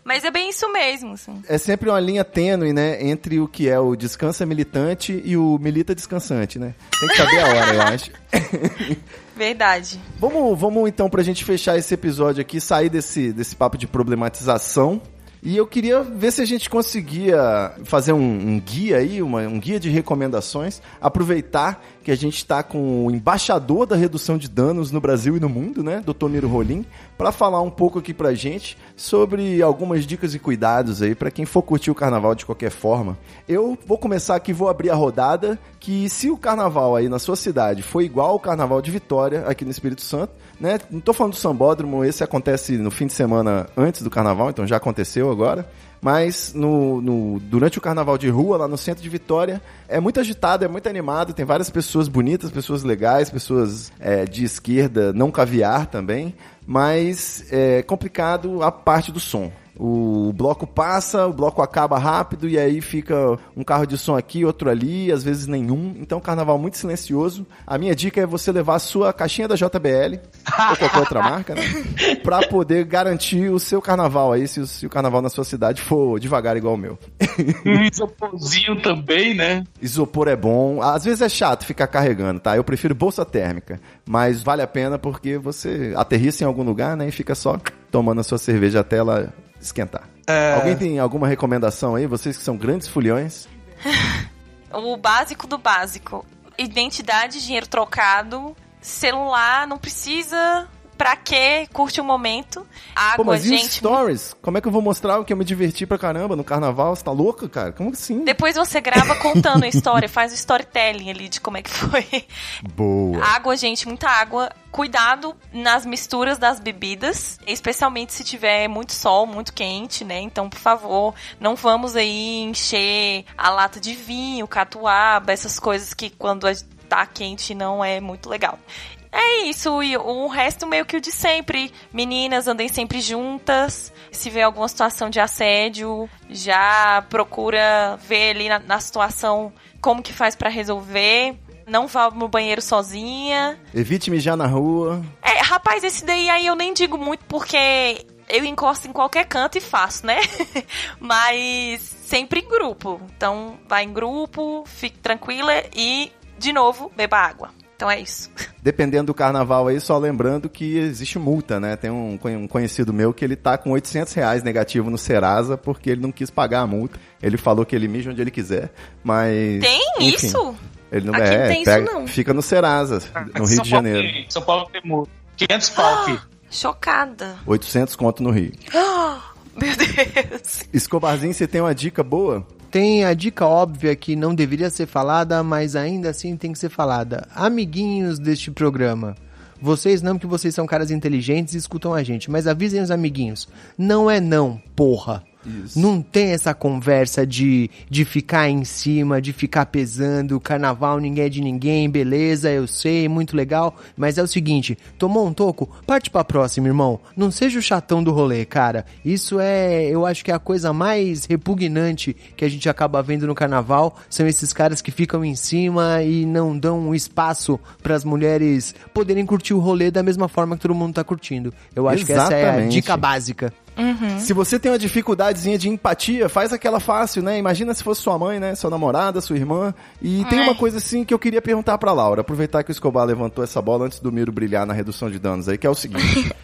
Mas é bem isso mesmo, assim. É sempre uma linha tênue, né? Entre o que é o descansa militante e o milita descansante, né? Tem que saber a hora, eu acho. Verdade. Vamos, vamos então, pra gente fechar esse episódio aqui, sair desse, desse papo de problematização. E eu queria ver se a gente conseguia fazer um, um guia aí, uma- um guia de recomendações. Aproveitar que a gente está com o embaixador da redução de danos no Brasil e no mundo, né, Dr. Miro Rolim, para falar um pouco aqui pra gente sobre algumas dicas e cuidados aí para quem for curtir o carnaval de qualquer forma. Eu vou começar aqui, vou abrir a rodada, que se o carnaval aí na sua cidade foi igual ao carnaval de Vitória aqui no Espírito Santo, né? Não tô falando do sambódromo, esse acontece no fim de semana antes do carnaval, então já aconteceu agora. Mas no, no- durante o carnaval de rua, lá no centro de Vitória, é muito agitado, é muito animado, tem várias pessoas bonitas, pessoas legais, pessoas é, de esquerda, não caviar também, mas é complicado a parte do som. O bloco passa, o bloco acaba rápido e aí fica um carro de som aqui, outro ali, às vezes nenhum. Então, um carnaval muito silencioso. A minha dica é você levar a sua caixinha da JBL ou qualquer outra marca, né? Pra poder garantir o seu carnaval aí, se o, se o carnaval na sua cidade for devagar igual o meu. O isoporzinho também, né? Isopor é bom. Às vezes é chato ficar carregando, tá? Eu prefiro bolsa térmica. Mas vale a pena porque você aterrissa em algum lugar, né? E fica só tomando a sua cerveja até ela esquentar. Alguém tem alguma recomendação aí? Vocês que são grandes fulhões. O básico do básico. Identidade, dinheiro trocado, celular, não precisa. Pra quê? Curte o momento. Água, Pô, mas e os gente. stories? Como é que eu vou mostrar que eu me diverti pra caramba no carnaval? Você tá louca, cara? Como assim? Depois você grava contando a história, faz o storytelling ali de como é que foi. Boa. Água, gente, muita água. Cuidado nas misturas das bebidas, especialmente se tiver muito sol, muito quente, né? Então, por favor, não vamos aí encher a lata de vinho, catuaba, essas coisas que quando tá quente não é muito legal. É isso, e o resto meio que o de sempre. Meninas, andem sempre juntas. Se vê alguma situação de assédio, já procura ver ali na, na situação como que faz pra resolver. Não vá no banheiro sozinha. Evite mijar na rua. É, rapaz, esse daí aí eu nem digo muito porque eu encosto em qualquer canto e faço, né? Mas sempre em grupo. Então, vai em grupo, fique tranquila e, de novo, beba água. Então é isso. Dependendo do carnaval aí, só lembrando que existe multa, né? Tem um, um conhecido meu que ele tá com 800 reais negativo no Serasa porque ele não quis pagar a multa. Ele falou que ele mija onde ele quiser, mas... Tem enfim, isso? Ele não Aqui é, não tem isso, pega- não. Fica no Serasa, no Rio São de Paulo Janeiro. tem- São Paulo tem muito. 500 pau aqui. Chocada. 800 conto no Rio. Meu Deus. Escobarzinho, você tem uma dica boa? Tem a dica óbvia que não deveria ser falada, mas ainda assim tem que ser falada. Amiguinhos deste programa. Vocês não, porque vocês são caras inteligentes e escutam a gente, mas avisem os amiguinhos. Não é não, porra. Isso. Não tem essa conversa de, de ficar em cima, de ficar pesando, carnaval ninguém é de ninguém, beleza, eu sei, muito legal, mas é o seguinte, tomou um toco, parte pra próxima, irmão. Não seja o chatão do rolê, cara. Isso é, eu acho que é a coisa mais repugnante que a gente acaba vendo no carnaval, são esses caras que ficam em cima e não dão um espaço pras mulheres poderem curtir o rolê da mesma forma que todo mundo tá curtindo. Eu acho que essa é a Exatamente. dica básica. Se você tem uma dificuldadezinha de empatia, faz aquela fácil, né? Imagina se fosse sua mãe, né? Sua namorada, sua irmã. E tem uma coisa assim que eu queria perguntar pra Laura, aproveitar que o Escobar levantou essa bola antes do Miro brilhar na redução de danos aí, que é o seguinte.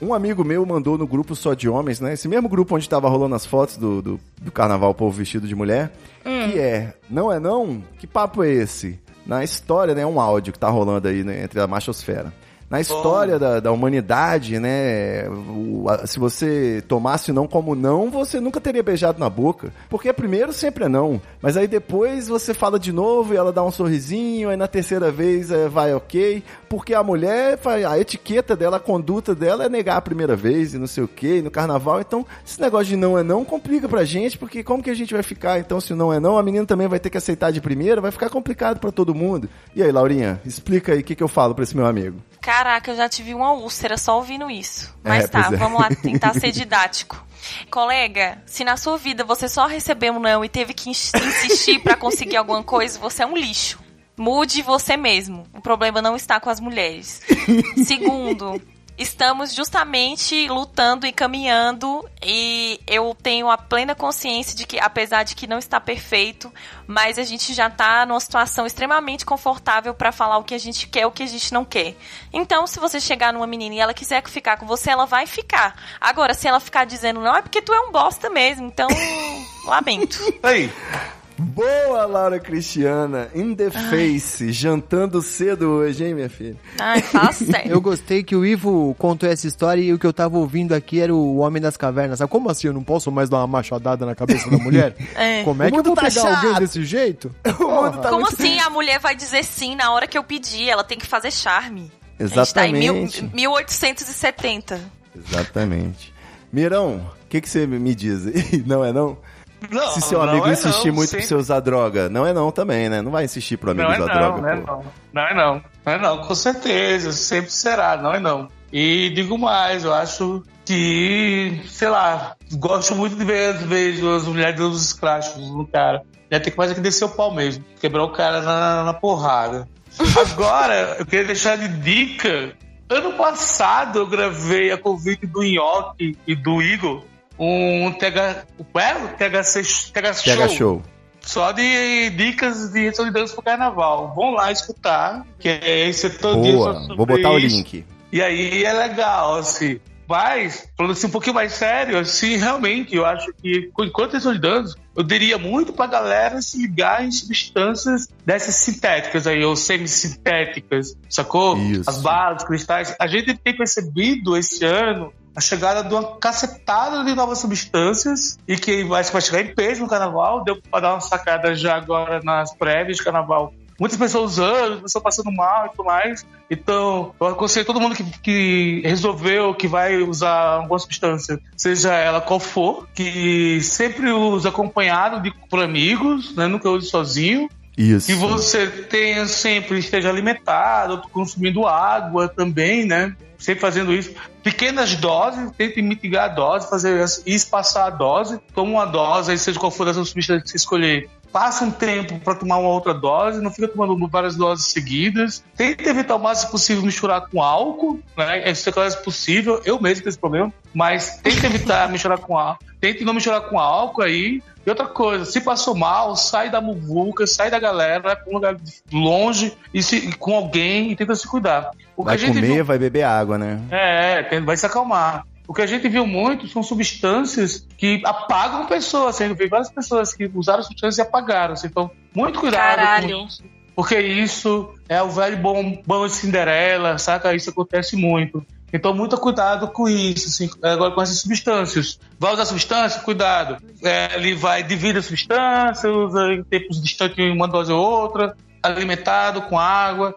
Um amigo meu mandou no grupo só de homens, né? Esse mesmo grupo onde tava rolando as fotos do, do, do carnaval povo vestido de mulher, que é, não é não? Que papo é esse? Na história, né? Um áudio que tá rolando aí né, entre a machosfera. Na história da, da humanidade, né? o- a- se você tomasse não como não, você nunca teria beijado na boca. Porque primeiro sempre é não. Mas aí depois você fala de novo e ela dá um sorrisinho, aí na terceira vez é, vai ok. Porque a mulher, a etiqueta dela, a conduta dela é negar a primeira vez e não sei o que, no carnaval. Então, esse negócio de não é não complica pra gente, porque como que a gente vai ficar? Então, se não é não, a menina também vai ter que aceitar de primeira, vai ficar complicado pra todo mundo. E aí, Laurinha, explica aí o que, que eu falo pra esse meu amigo. Caraca, eu já tive uma úlcera só ouvindo isso. Mas É, tá, é. vamos lá tentar ser didático. Colega, se na sua vida você só recebeu um não e teve que ins- insistir pra conseguir alguma coisa, você é um lixo. Mude você mesmo. O problema não está com as mulheres. Segundo, estamos justamente lutando e caminhando e eu tenho a plena consciência de que, apesar de que não está perfeito, mas a gente já está numa situação extremamente confortável para falar o que a gente quer, o que a gente não quer. Então, se você chegar numa menina e ela quiser ficar com você, ela vai ficar. Agora, se ela ficar dizendo não, é porque tu é um bosta mesmo. Então, lamento. Aí, Boa, Laura Cristiana, in the face, jantando cedo hoje, hein, minha filha? Ai, fala sério. Eu gostei que o Ivo contou essa história e o que eu tava ouvindo aqui era o Homem das Cavernas. Sabe como assim? Eu não posso mais dar uma machadada na cabeça da mulher? É. Como é que eu vou tá pegar chato. alguém desse jeito? Tá Como muito... assim a mulher vai dizer sim na hora que eu pedir? Ela tem que fazer charme. A gente tá em mil- Exatamente. 1870. Exatamente. Mirão, o que, que você me diz? Não é não? Não, Se seu amigo é insistir não, muito sempre- pra você usar droga, não é não também, né? Não vai insistir pro amigo Não é usar não, droga, não é pô. não. Não é não. Não é não, com certeza. Sempre será, não é não. E digo mais, eu acho que, sei lá, gosto muito de ver, vejo as mulheres dando os escrachos no cara. Já tem que mais é que descer o pau mesmo. Quebrar o cara na, na porrada. Agora, eu queria deixar de dica. Ano passado eu gravei a convite do Nhoque e do Igor um o é? O THC, TH, Pega show. só de dicas de redução de danos pro carnaval. Vão lá escutar, que é esse todo Boa, vou botar o isso. link. E aí é legal, assim. Mas, falando assim um pouquinho mais sério, assim, realmente, eu acho que, enquanto de danos, eu diria muito pra galera se ligar em substâncias dessas sintéticas aí, ou semissintéticas, sacou? Isso. As balas, os cristais. A gente tem percebido esse ano a chegada de uma cacetada de novas substâncias e que vai, vai chegar em peso no carnaval. Deu pra dar uma sacada já agora nas prévias de carnaval. Muitas pessoas usando, pessoas passando mal e tudo mais. Então, eu aconselho todo mundo que, que resolveu que vai usar alguma substância, seja ela qual for, que sempre use acompanhado de, por amigos, né? nunca use sozinho. Isso. Que você tenha sempre esteja alimentado, consumindo água também, né? Sempre fazendo isso. Pequenas doses, tente mitigar a dose, fazer espaçar a dose. Toma uma dose, aí seja qual for essa substância que você escolher. Passa um tempo para tomar uma outra dose, não fica tomando várias doses seguidas. Tente evitar o máximo possível misturar com álcool, né? Isso é claro possível. Eu mesmo tenho esse problema, mas tente evitar misturar com álcool. Tente não misturar com álcool aí. E outra coisa, se passou mal, sai da muvuca, sai da galera, vai pra um lugar longe e se, com alguém e tenta se cuidar. O Vai que a gente comer, viu, vai beber água, né? é, tem- vai se acalmar. O que a gente viu muito são substâncias que apagam pessoas. Assim, eu vi várias pessoas que usaram substâncias e apagaram. assim. Então, muito cuidado Caralho. com isso. Porque isso é o velho bom, bom de Cinderela, saca? Isso acontece muito. Então, muito cuidado com isso, assim, agora com essas substâncias. Vai usar substância? Cuidado. É, ele vai dividir a substância, usa em tempos distantes uma dose ou outra. Alimentado com água.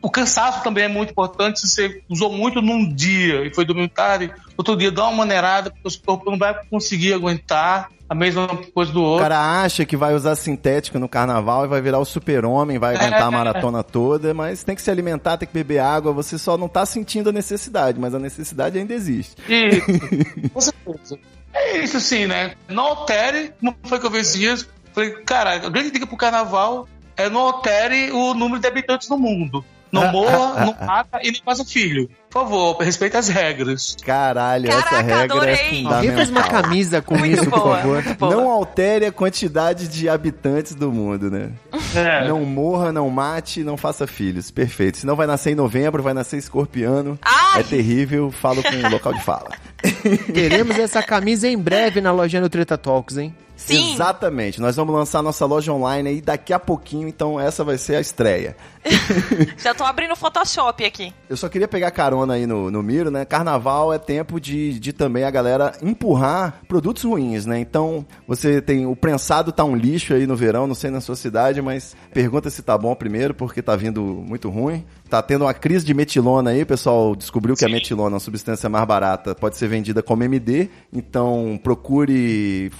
O cansaço também é muito importante. Se você usou muito num dia e foi dormir tarde, outro dia dá uma maneirada, porque o seu corpo não vai conseguir aguentar a mesma coisa do O outro. cara acha que vai usar sintético no carnaval e vai virar o super-homem, vai aguentar a maratona toda, mas tem que se alimentar, tem que beber água, você só não tá sentindo a necessidade, mas a necessidade ainda existe. E, com certeza. É isso sim, né? Não altere, como foi que eu vi esses dias. Falei, cara, a grande dica pro carnaval é não altere o número de habitantes no mundo. Não morra, não mata e não faça filho. Por favor, respeite as regras. Caralho, essa Caraca, regra adorei. é Alguém faz uma camisa com Muito isso, por boa, favor. muito boa. Não altere a quantidade de habitantes do mundo, né? É. Não morra, não mate, não faça filhos. Perfeito. Senão vai nascer em novembro, vai nascer escorpiano. Ai! É terrível, falo com o local de fala. Teremos essa camisa em breve na lojinha do Treta Talks, hein? Sim. Exatamente. Nós vamos lançar nossa loja online aí daqui a pouquinho, então essa vai ser a estreia. Já tô abrindo o Photoshop aqui. Eu só queria pegar carona aí no, no Miro, né? Carnaval é tempo de, de também a galera empurrar produtos ruins, né? Então, você tem. O prensado tá um lixo aí no verão, não sei na sua cidade, mas pergunta se tá bom primeiro, porque tá vindo muito ruim. Tá tendo uma crise de metilona aí, o pessoal descobriu que a metilona, uma substância mais barata, pode ser vendida como MD. Então, procure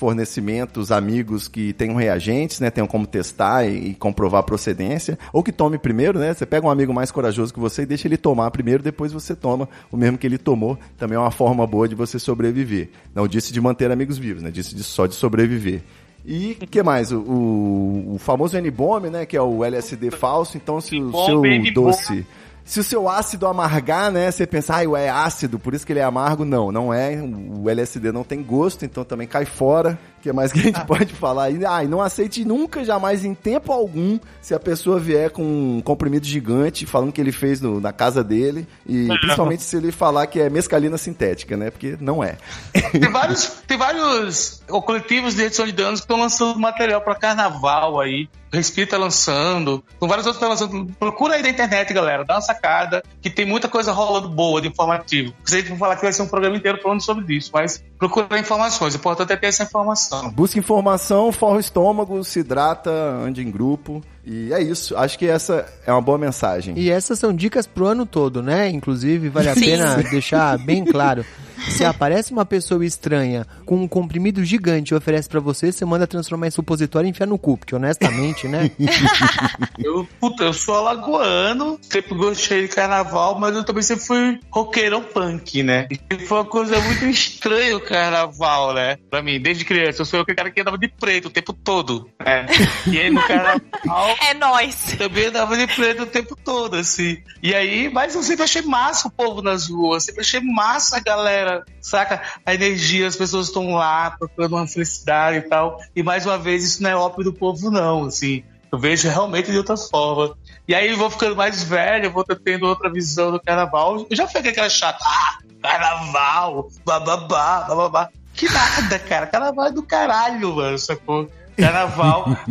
fornecimentos, amigos que tenham reagentes, né? Tenham como testar e, e comprovar a procedência. Ou que tome primeiro, né? Você pega um amigo mais corajoso que você e deixa ele tomar primeiro, depois você toma o mesmo que ele tomou. Também é uma forma boa de você sobreviver. Não disse de manter amigos vivos, né? Disse de- só de sobreviver. E o que mais? O, o, o famoso N-Bomb, né? Que é o LSD falso. Então, se o seu doce... Se o seu ácido amargar, né? Você pensa, ah, é ácido, por isso que ele é amargo. Não, não é. O LSD não tem gosto, então também cai fora. O que mais que a gente pode falar aí? Ah, e não aceite nunca, jamais, em tempo algum, se a pessoa vier com um comprimido gigante falando que ele fez no- na casa dele. E principalmente se ele falar que é mescalina sintética, né? Porque não é. Tem vários, tem vários coletivos de redução de danos que estão lançando material para carnaval aí. Respira tá lançando. Tem vários outros que estão lançando. Procura aí na internet, galera. Dá uma sacada. Que tem muita coisa rolando boa de informativo. Se a gente for falar que vai ser um programa inteiro falando sobre isso, mas procura informações. O importante é ter essa informação. Busca informação, forra o estômago, se hidrata, ande em grupo. E é isso. Acho que essa é uma boa mensagem. E essas são dicas pro ano todo, né? Inclusive, vale a Sim. pena deixar bem claro. Se aparece uma pessoa estranha com um comprimido gigante e oferece pra você, você manda transformar em supositório e enfiar no cu, porque honestamente, né? Eu, puta, eu sou alagoano, sempre gostei de carnaval, mas eu também sempre fui roqueirão punk, né? E foi uma coisa muito estranha o carnaval, né? Pra mim, desde criança. Eu sou aquele cara que andava de preto o tempo todo, né? E aí no carnaval É nóis. também andava de preto o tempo todo, assim. E aí, mas eu sempre achei massa o povo nas ruas, sempre achei massa a galera, saca? A energia, as pessoas estão lá procurando uma felicidade e tal. E mais uma vez, isso não é óbvio do povo, não, assim. Eu vejo realmente de outra forma. E aí eu vou ficando mais velho, vou tendo outra visão do carnaval. Eu já fiquei aquela chata, ah, carnaval, bababá, bababá. Que nada, cara. Carnaval é do caralho, mano, sacou? Carnaval.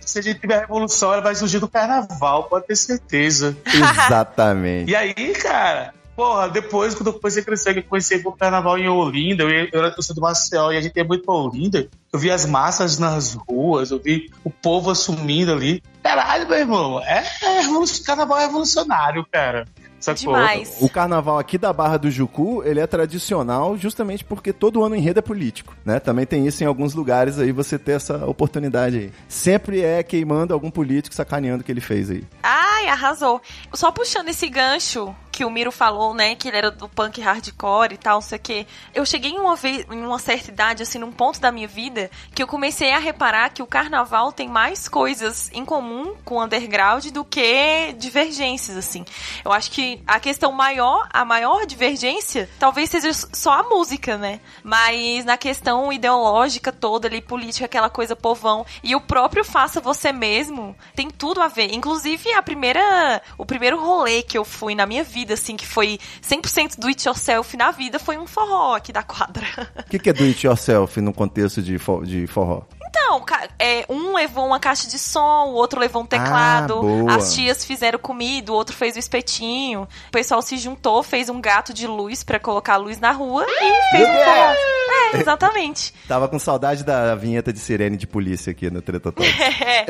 Que se a gente tiver a revolução, ela vai surgir do carnaval, pode ter certeza. Exatamente. E aí, cara, porra, depois quando eu comecei a crescer, que eu comecei o carnaval em Olinda, eu, eu, era- eu sou do Maceió e a gente ia muito pra Olinda, eu vi as massas nas ruas, eu vi o povo assumindo ali. Caralho, meu irmão, é, é carnaval revolucionário, cara. Sacou? Demais. O carnaval aqui da Barra do Jucu, ele é tradicional justamente porque todo ano o enredo é político, né? Também tem isso em alguns lugares aí, você ter essa oportunidade aí. Sempre é queimando algum político, sacaneando o que ele fez aí. Ai, arrasou. Só puxando esse gancho que o Miro falou, né, que ele era do punk hardcore e tal, não sei o quê. Eu cheguei em uma vez, em uma certa idade, assim, num ponto da minha vida, que eu comecei a reparar que o carnaval tem mais coisas em comum com o underground do que divergências, assim. Eu acho que a questão maior, a maior divergência, talvez seja só a música, né? Mas na questão ideológica toda ali, política, aquela coisa povão, e o próprio faça você mesmo, tem tudo a ver. Inclusive, a primeira, o primeiro rolê que eu fui na minha vida, assim, que foi 100% do it yourself na vida, foi um forró aqui da quadra. O que, que é do it yourself no contexto de, de forró? Não, é, um levou uma caixa de som, o outro levou um teclado, Ah, as tias fizeram comida, o outro fez o espetinho. O pessoal se juntou, fez um gato de luz pra colocar a luz na rua e fez um forró. É, exatamente. Tava com saudade da vinheta de sirene de polícia aqui no Treta. É.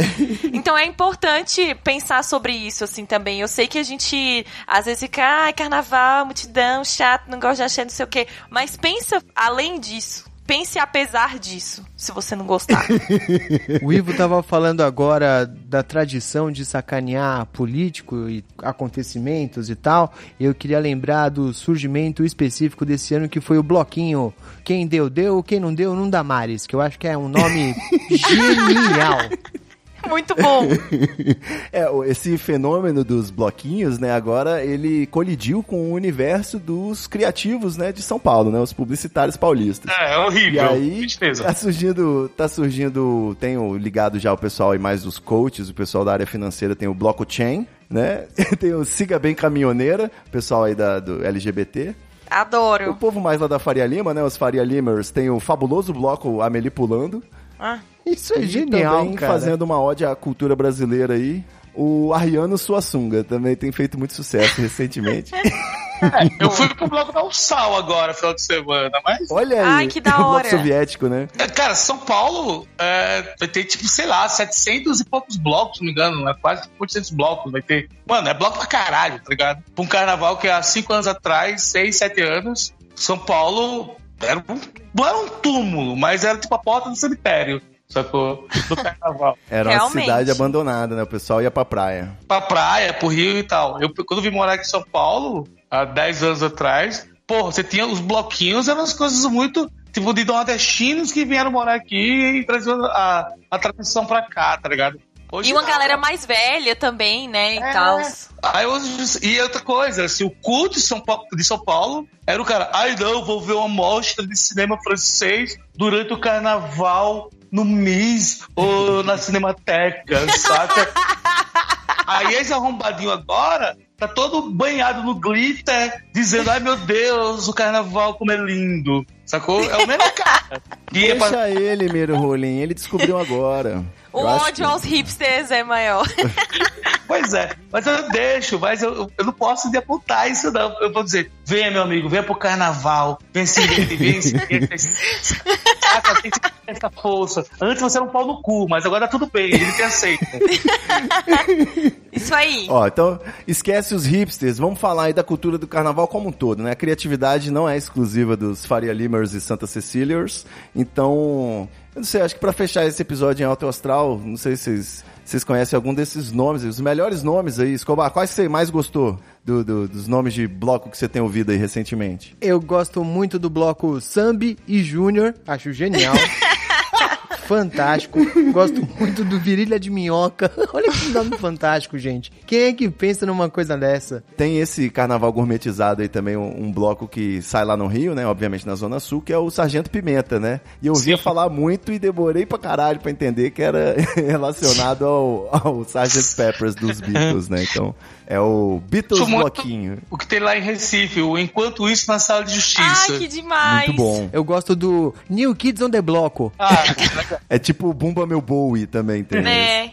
Então é importante pensar sobre isso, assim, também. Eu sei que a gente, às vezes, fica, ai, carnaval, multidão, chato, não gosto de achar, não sei o quê. Mas pensa além disso. Pense apesar disso, se você não gostar. O Ivo tava falando agora da tradição de sacanear político e acontecimentos e tal. Eu queria lembrar do surgimento específico desse ano que foi o bloquinho Quem deu, deu, quem não deu, não dá mares. Que eu acho que é um nome genial. Muito bom. É, o- esse fenômeno dos bloquinhos, né, agora ele colidiu com o universo dos criativos, né, de São Paulo, né, os publicitários paulistas. É, é E horrível. aí, Tristeza. tá surgindo, tá surgindo, tem o ligado já o pessoal aí mais dos coaches, o pessoal da área financeira tem o blockchain, né? Tem o Siga Bem Caminhoneira, o pessoal aí da, do LGBT. O Adoro. povo mais lá da Faria Lima, né? Os Faria Limers, tem o fabuloso bloco Amelie Pulando. Ah, Isso é E genial, também cara. fazendo uma ode à cultura brasileira aí. O Ariano Suassunga também tem feito muito sucesso recentemente. Eu fui pro bloco da Ursal agora, final de semana, mas. Olha aí, Ai, que da o bloco hora. soviético, né? É, Cara, São Paulo é, vai ter, tipo, sei lá, 700 e poucos blocos, se não me engano, né? quase 800 blocos. Vai ter. Mano, é bloco pra caralho, tá ligado? Pra um carnaval que há 5 anos atrás, 6, 7 anos, São Paulo era um, não era um túmulo, mas era tipo a porta do cemitério, sacou? Do carnaval. Era uma Realmente. cidade abandonada, né? O pessoal ia pra praia. pra praia, pro Rio e tal. Eu, quando eu vim morar aqui em São Paulo, há 10 anos atrás, porra, você tinha os bloquinhos, eram as coisas muito. Tipo, de nordestinos que vieram morar aqui e traziam a, a tradição pra cá, tá ligado? Hoje E uma não. galera mais velha também, né? E É. tal. Aí hoje, e outra coisa, assim, o culto de São, Paulo, de São Paulo era o cara, ai não, vou ver uma mostra de cinema francês durante o carnaval no MIS ou na Cinemateca, saca? Aí esse arrombadinho agora tá todo banhado no glitter, dizendo, ai meu Deus, o carnaval como é lindo. Sacou? É o mesmo cara. E é pra- Deixa ele, Miro Rolim, ele descobriu agora. O ódio que- aos hipsters é maior. Pois é, mas eu deixo, mas eu, eu não posso de apontar isso, não. Eu vou dizer, venha, meu amigo, venha pro carnaval, vem se divertir, vem se. Saca, tem que ter essa força. Antes você era um pau no cu, mas agora tá tudo bem, ele te aceita. Isso aí. Ó, então esquece os hipsters, vamos falar aí da cultura do carnaval como um todo, né? A criatividade não é exclusiva dos Faria Limers e Santa Ceciliers, então, eu não sei, acho que pra fechar esse episódio em Alto Astral, não sei se vocês, vocês conhecem algum desses nomes, os melhores nomes aí, Escobar, quais que você mais gostou do- do- dos nomes de bloco que você tem ouvido aí recentemente? Eu gosto muito do bloco Sambi e Júnior, acho genial. fantástico. Gosto muito do Virilha de Minhoca. Olha que nome fantástico, gente. Quem é que pensa numa coisa dessa? Tem esse carnaval gourmetizado aí também, um, um bloco que sai lá no Rio, né? Obviamente na Zona Sul, que é o Sargento Pimenta, né? E eu ouvia falar muito e demorei pra caralho pra entender que era relacionado ao, ao Sgt. Peppers dos Beatles, né? Então, é o Beatles muito- Bloquinho. O que tem lá em Recife, o Enquanto Isso na Sala de Justiça. Ai, que demais. Muito bom. Eu gosto do New Kids on the Bloco. Ah, É tipo o Bumba Meu Bowie também tem. esse. É.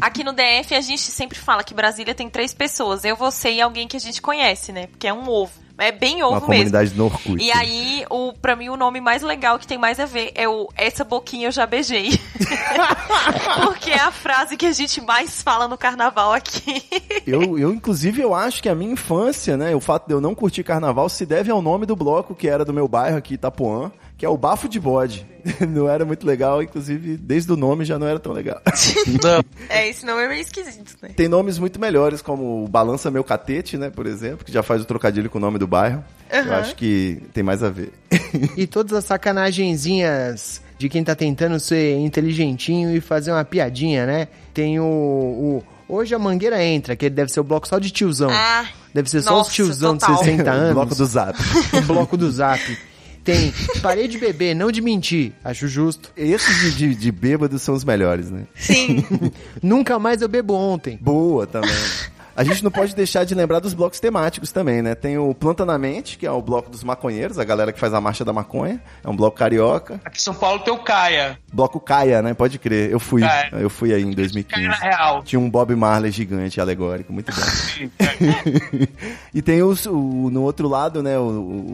Aqui no DF a gente sempre fala que Brasília tem três pessoas. Eu, você e alguém que a gente conhece, né? Porque é um ovo. É bem ovo Uma mesmo. comunidade no Orkut. E aí, o, pra mim, o nome mais legal que tem mais a ver é o Essa Boquinha Eu Já Beijei. Porque é a frase que a gente mais fala no carnaval aqui. Eu, eu, inclusive, eu acho que a minha infância, né? O fato de eu não curtir carnaval se deve ao nome do bloco que era do meu bairro aqui, Itapuã, que é o Bafo de Bode. Não era muito legal, inclusive, desde o nome já não era tão legal. não. É, esse nome é meio esquisito, né? Tem nomes muito melhores, como o Balança Meu Catete, né, por exemplo, que já faz o trocadilho com o nome do bairro. Eu Aham. acho que tem mais a ver. E todas as sacanagenzinhas de quem tá tentando ser inteligentinho e fazer uma piadinha, né? Tem o. o- Hoje a mangueira entra, que deve ser o bloco só de tiozão. Ah, deve ser só nossa, os tiozão total. de 60 o anos. bloco do Zap. O bloco do zap. Tem parei de beber, não de mentir. Acho justo. Esses de, de, de bêbados são os melhores, né? sim. Nunca mais eu bebo ontem. Boa também. A gente não pode deixar de lembrar dos blocos temáticos também, né? Tem o Planta na Mente, que é o bloco dos maconheiros, a galera que faz a marcha da maconha. É um bloco carioca. Aqui em São Paulo tem o Caia. Bloco Caia, né? Pode crer. Eu fui. Caia. Eu fui aí em Caia 2015. na real. Tinha um Bob Marley gigante, alegórico, muito bom. Sim, e tem os- o, no outro lado, né, o,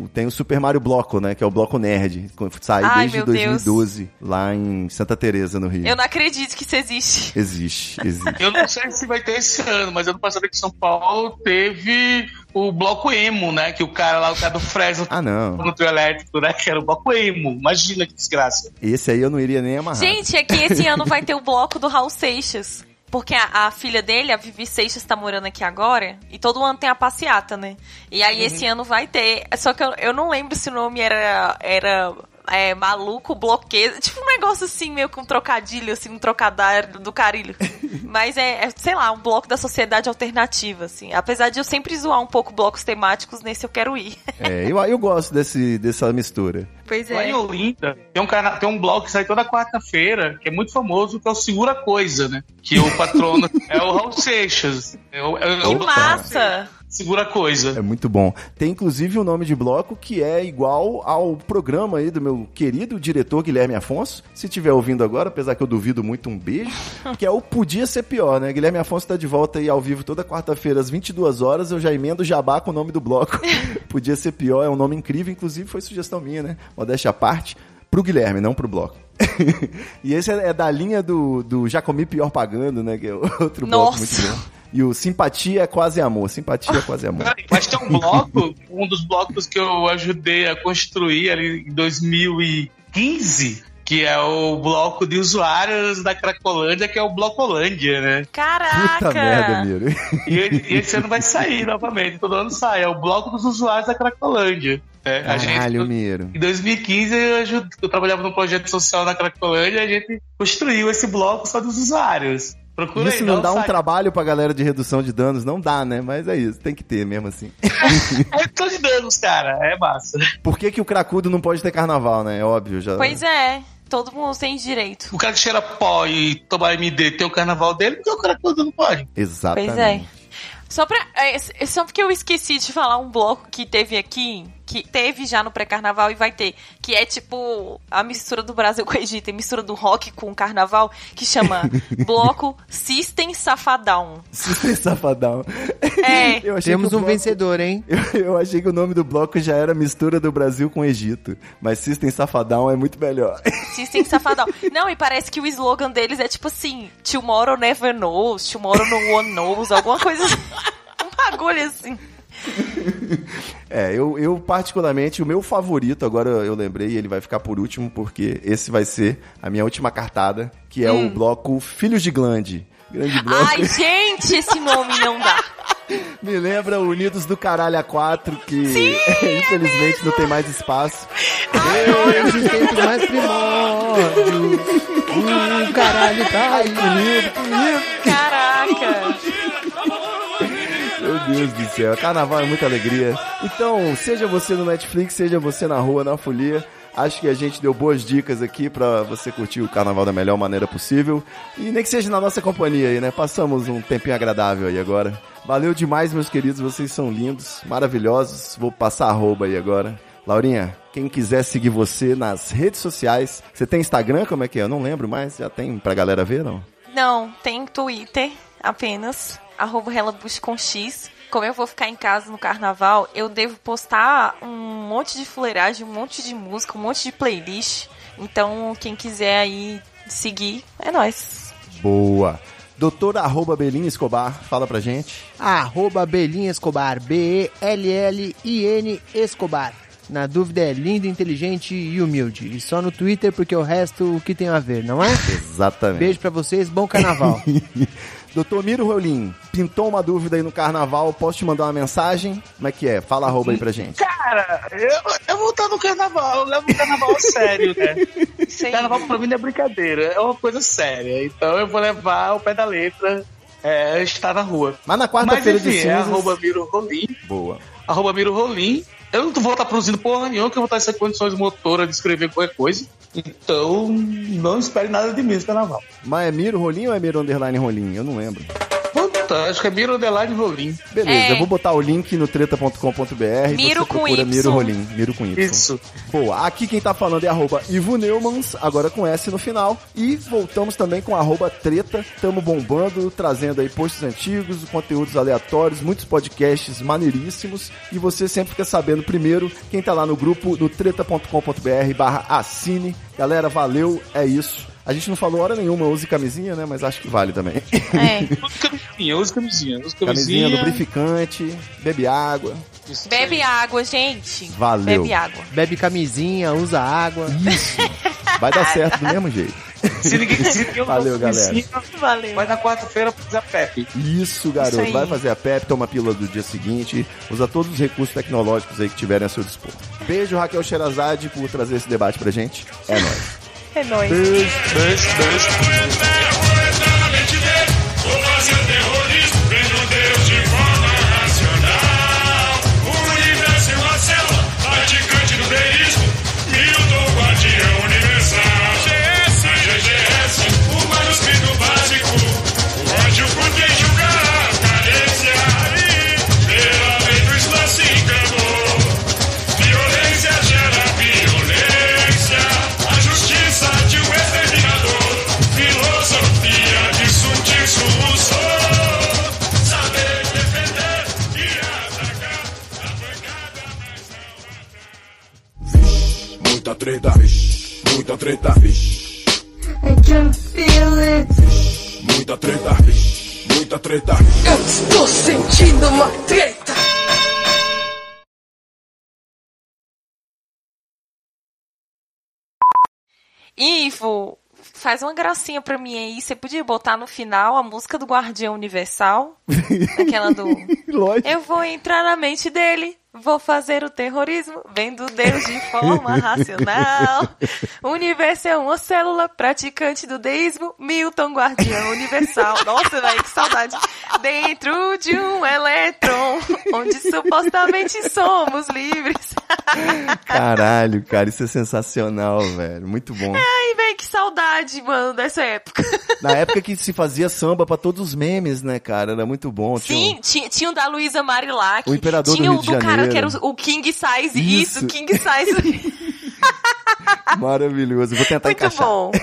o- tem o Super Mario Bloco, né, que é o Bloco Nerd, que saiu Ai, desde meu Deus. 2012, lá em Santa Teresa, no Rio. Eu não acredito que isso existe. Existe, existe. Eu não sei se vai ter esse ano, mas ano passado em São Paulo teve o bloco emo, né? Que o cara lá, o cara do Fresno Ah, não. no trio elétrico, né? Que era o bloco emo. Imagina que desgraça. Esse aí eu não iria nem amarrar. Gente, é que esse ano vai ter o bloco do Raul Seixas. Porque a, a filha dele, a Vivi Seixas, tá morando aqui agora. E todo ano tem a passeata, né? E aí esse ano vai ter. Só que eu, eu não lembro se o nome era. era é, maluco, bloqueio. Tipo um negócio assim, meio com um trocadilho, assim, um trocadilho do carilho. Mas é, é, sei lá, um bloco da sociedade alternativa, assim. Apesar de eu sempre zoar um pouco blocos temáticos, nesse eu quero ir. É, eu, eu gosto desse, dessa mistura. Pois Lá em é. Olinda, tem um, cana- tem um blog que sai toda quarta-feira, que é muito famoso, que é o Segura Coisa, né? Que o patrono é o Raul Seixas. É o, é o- Que Opa. massa! Segura Coisa. É muito bom. Tem inclusive um nome de bloco que é igual ao programa aí do meu querido diretor Guilherme Afonso. Se estiver ouvindo agora, apesar que eu duvido muito, um beijo. Que é o Podia Ser Pior, né? Guilherme Afonso tá de volta aí ao vivo toda quarta-feira às 22 horas. Eu já emendo jabá com o nome do bloco. Podia Ser Pior é um nome incrível, inclusive foi sugestão minha, né? Modéstia à parte. Pro Guilherme, não pro bloco. e esse é é da linha do, do Jacomi Pior Pagando, né? Que é outro bloco Nossa. muito bom. E o Simpatia é Quase Amor. Simpatia é Quase Amor. Mas tem um bloco, um dos blocos que eu ajudei a construir ali em 2015, que é o bloco de usuários da Cracolândia, que é o Blocolândia, né? Caraca! Puta merda, Miro. E, e esse ano vai sair novamente, todo ano sai. É o bloco dos usuários da Cracolândia. É, Caralho, gente, Miro. em 2015, eu, eu trabalhava num projeto social na Cracolândia e a gente construiu esse bloco só dos usuários. Procura Isso aí, não dá um trabalho pra galera de redução de danos? Não dá, né? Mas é isso, tem que ter mesmo assim. É tô de danos, cara. É massa. Por que, que o cracudo não pode ter carnaval, né? É óbvio, já. Pois é, todo mundo tem direito. O cara que cheira pó e toma MD tem o carnaval dele, porque o cara todo não pode. Exatamente. Pois é. Só, pra, é, é só porque eu esqueci de falar um bloco que teve aqui, que teve já no pré-carnaval e vai ter, que é tipo a mistura do Brasil com o Egito, a mistura do rock com o carnaval, que chama Bloco System Safadão. System Safadão. É. Eu achei Temos que o um bloco- vencedor, hein? Eu, eu achei que o nome do bloco já era mistura do Brasil com o Egito. Mas System Safadão é muito melhor. System Safadão. Não, e parece que o slogan deles é tipo assim: Tomorrow never knows, tomorrow no one knows, alguma coisa assim. Um bagulho assim. É, eu, eu particularmente, o meu favorito, agora eu lembrei, ele vai ficar por último, porque esse vai ser a minha última cartada, que é o bloco Filhos de Glande. Grande bloco. Hum. Ai, gente, esse nome não dá. Me lembra o Unidos do Caralho A4, que infelizmente não tem mais espaço. Tempos mais primórdios. O caralho tá aí. Caraca. Meu Deus do céu, carnaval é muita alegria. Então, seja você no Netflix, seja você na rua, na folia. Acho que a gente deu boas dicas aqui pra você curtir o carnaval da melhor maneira possível. E nem que seja na nossa companhia aí, né? Passamos um tempinho agradável aí agora. Valeu demais, meus queridos. Vocês são lindos, maravilhosos. Vou passar arroba aí agora. Laurinha, quem quiser seguir você nas redes sociais, você tem Instagram? Como é que é? Eu não lembro mais. Já tem pra galera ver, não? Não, tem Twitter apenas, arroba Relabush com X. Como eu vou ficar em casa no carnaval, eu devo postar um monte de fuleiragem, um monte de música, um monte de playlist. Então, quem quiser aí seguir, é nóis. Boa. Doutora arroba Belinha Escobar, fala pra gente. Arroba Belinha Escobar. B-E-L-L-I-N Escobar. Na dúvida é lindo, inteligente e humilde. E só no Twitter, porque o resto o que tem a ver, não é? Exatamente. Beijo pra vocês, bom carnaval. Doutor Miro Rolim, pintou uma dúvida aí no carnaval, posso te mandar uma mensagem? Como é que é? Fala arroba aí pra gente. Cara, eu, eu vou estar no carnaval, eu levo o carnaval a sério, né? Sim. Carnaval pra mim não é brincadeira, é uma coisa séria. Então eu vou levar o pé da letra, é, estar na rua. Mas na quarta-feira de enfim, é cinzas... arroba Miro Rolim, Boa. arroba Miro Rolim. Eu não vou estar produzindo porra nenhuma, que eu vou estar sem condições motoras de escrever qualquer coisa. Então, não espere nada de mim no carnaval. Mas é Miro Rolim ou é Miro Underline Rolim? Eu não lembro. Acho que é Miro Underline Rolim. Beleza, É. eu vou botar o link no treta.com.br e Miro você com procura Y. Miro Rolim, Miro com Y. Isso. Boa, aqui quem tá falando é arroba Ivo Neumans, agora com S no final. E voltamos também com arroba treta. Tamo bombando, trazendo aí posts antigos, conteúdos aleatórios, muitos podcasts maneiríssimos. E você sempre fica sabendo primeiro quem tá lá no grupo no treta.com.br barra assine. Galera, valeu, é isso. A gente não falou hora nenhuma, use camisinha, né? Mas acho que vale também. É. Use camisinha, use camisinha. Use Camisinha, camisinha. lubrificante, bebe água. Isso Bebe água, gente. Valeu. Bebe água. Bebe camisinha, usa água. Isso. Vai dar certo do mesmo jeito. Se ninguém, se ninguém Valeu, camisinha, Valeu. Vai na quarta-feira fazer a Pepe. Isso, garoto. Isso. Vai fazer a PEP, toma a pílula do dia seguinte, usa todos os recursos tecnológicos aí que tiverem a seu dispor. Beijo, Raquel Sherazade, por trazer esse debate pra gente. É nóis. É nóis. Beijo, beijo, beijo. Ivo, faz uma gracinha pra mim aí. Você podia botar no final a música do Guardião Universal? Aquela do. Lógico. Eu vou entrar na mente dele. Vou fazer o terrorismo, vendo Deus de forma racional. Universo é uma célula praticante do deísmo, Milton Guardião Universal. Nossa, velho, que saudade. Dentro de um elétron, onde supostamente somos livres. Caralho, cara, isso é sensacional, velho. Muito bom. Ai, velho, que saudade, mano, dessa época. Na época que se fazia samba pra todos os memes, né, cara? Era muito bom. Tinha um- Sim, tinha, tinha o da Luísa Marilac. O Imperador do tinha Rio o de do cara que era o, King Size. Isso. Isso, King Size. Maravilhoso. Vou tentar Muito encaixar. bom.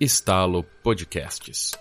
Estalo Podcasts.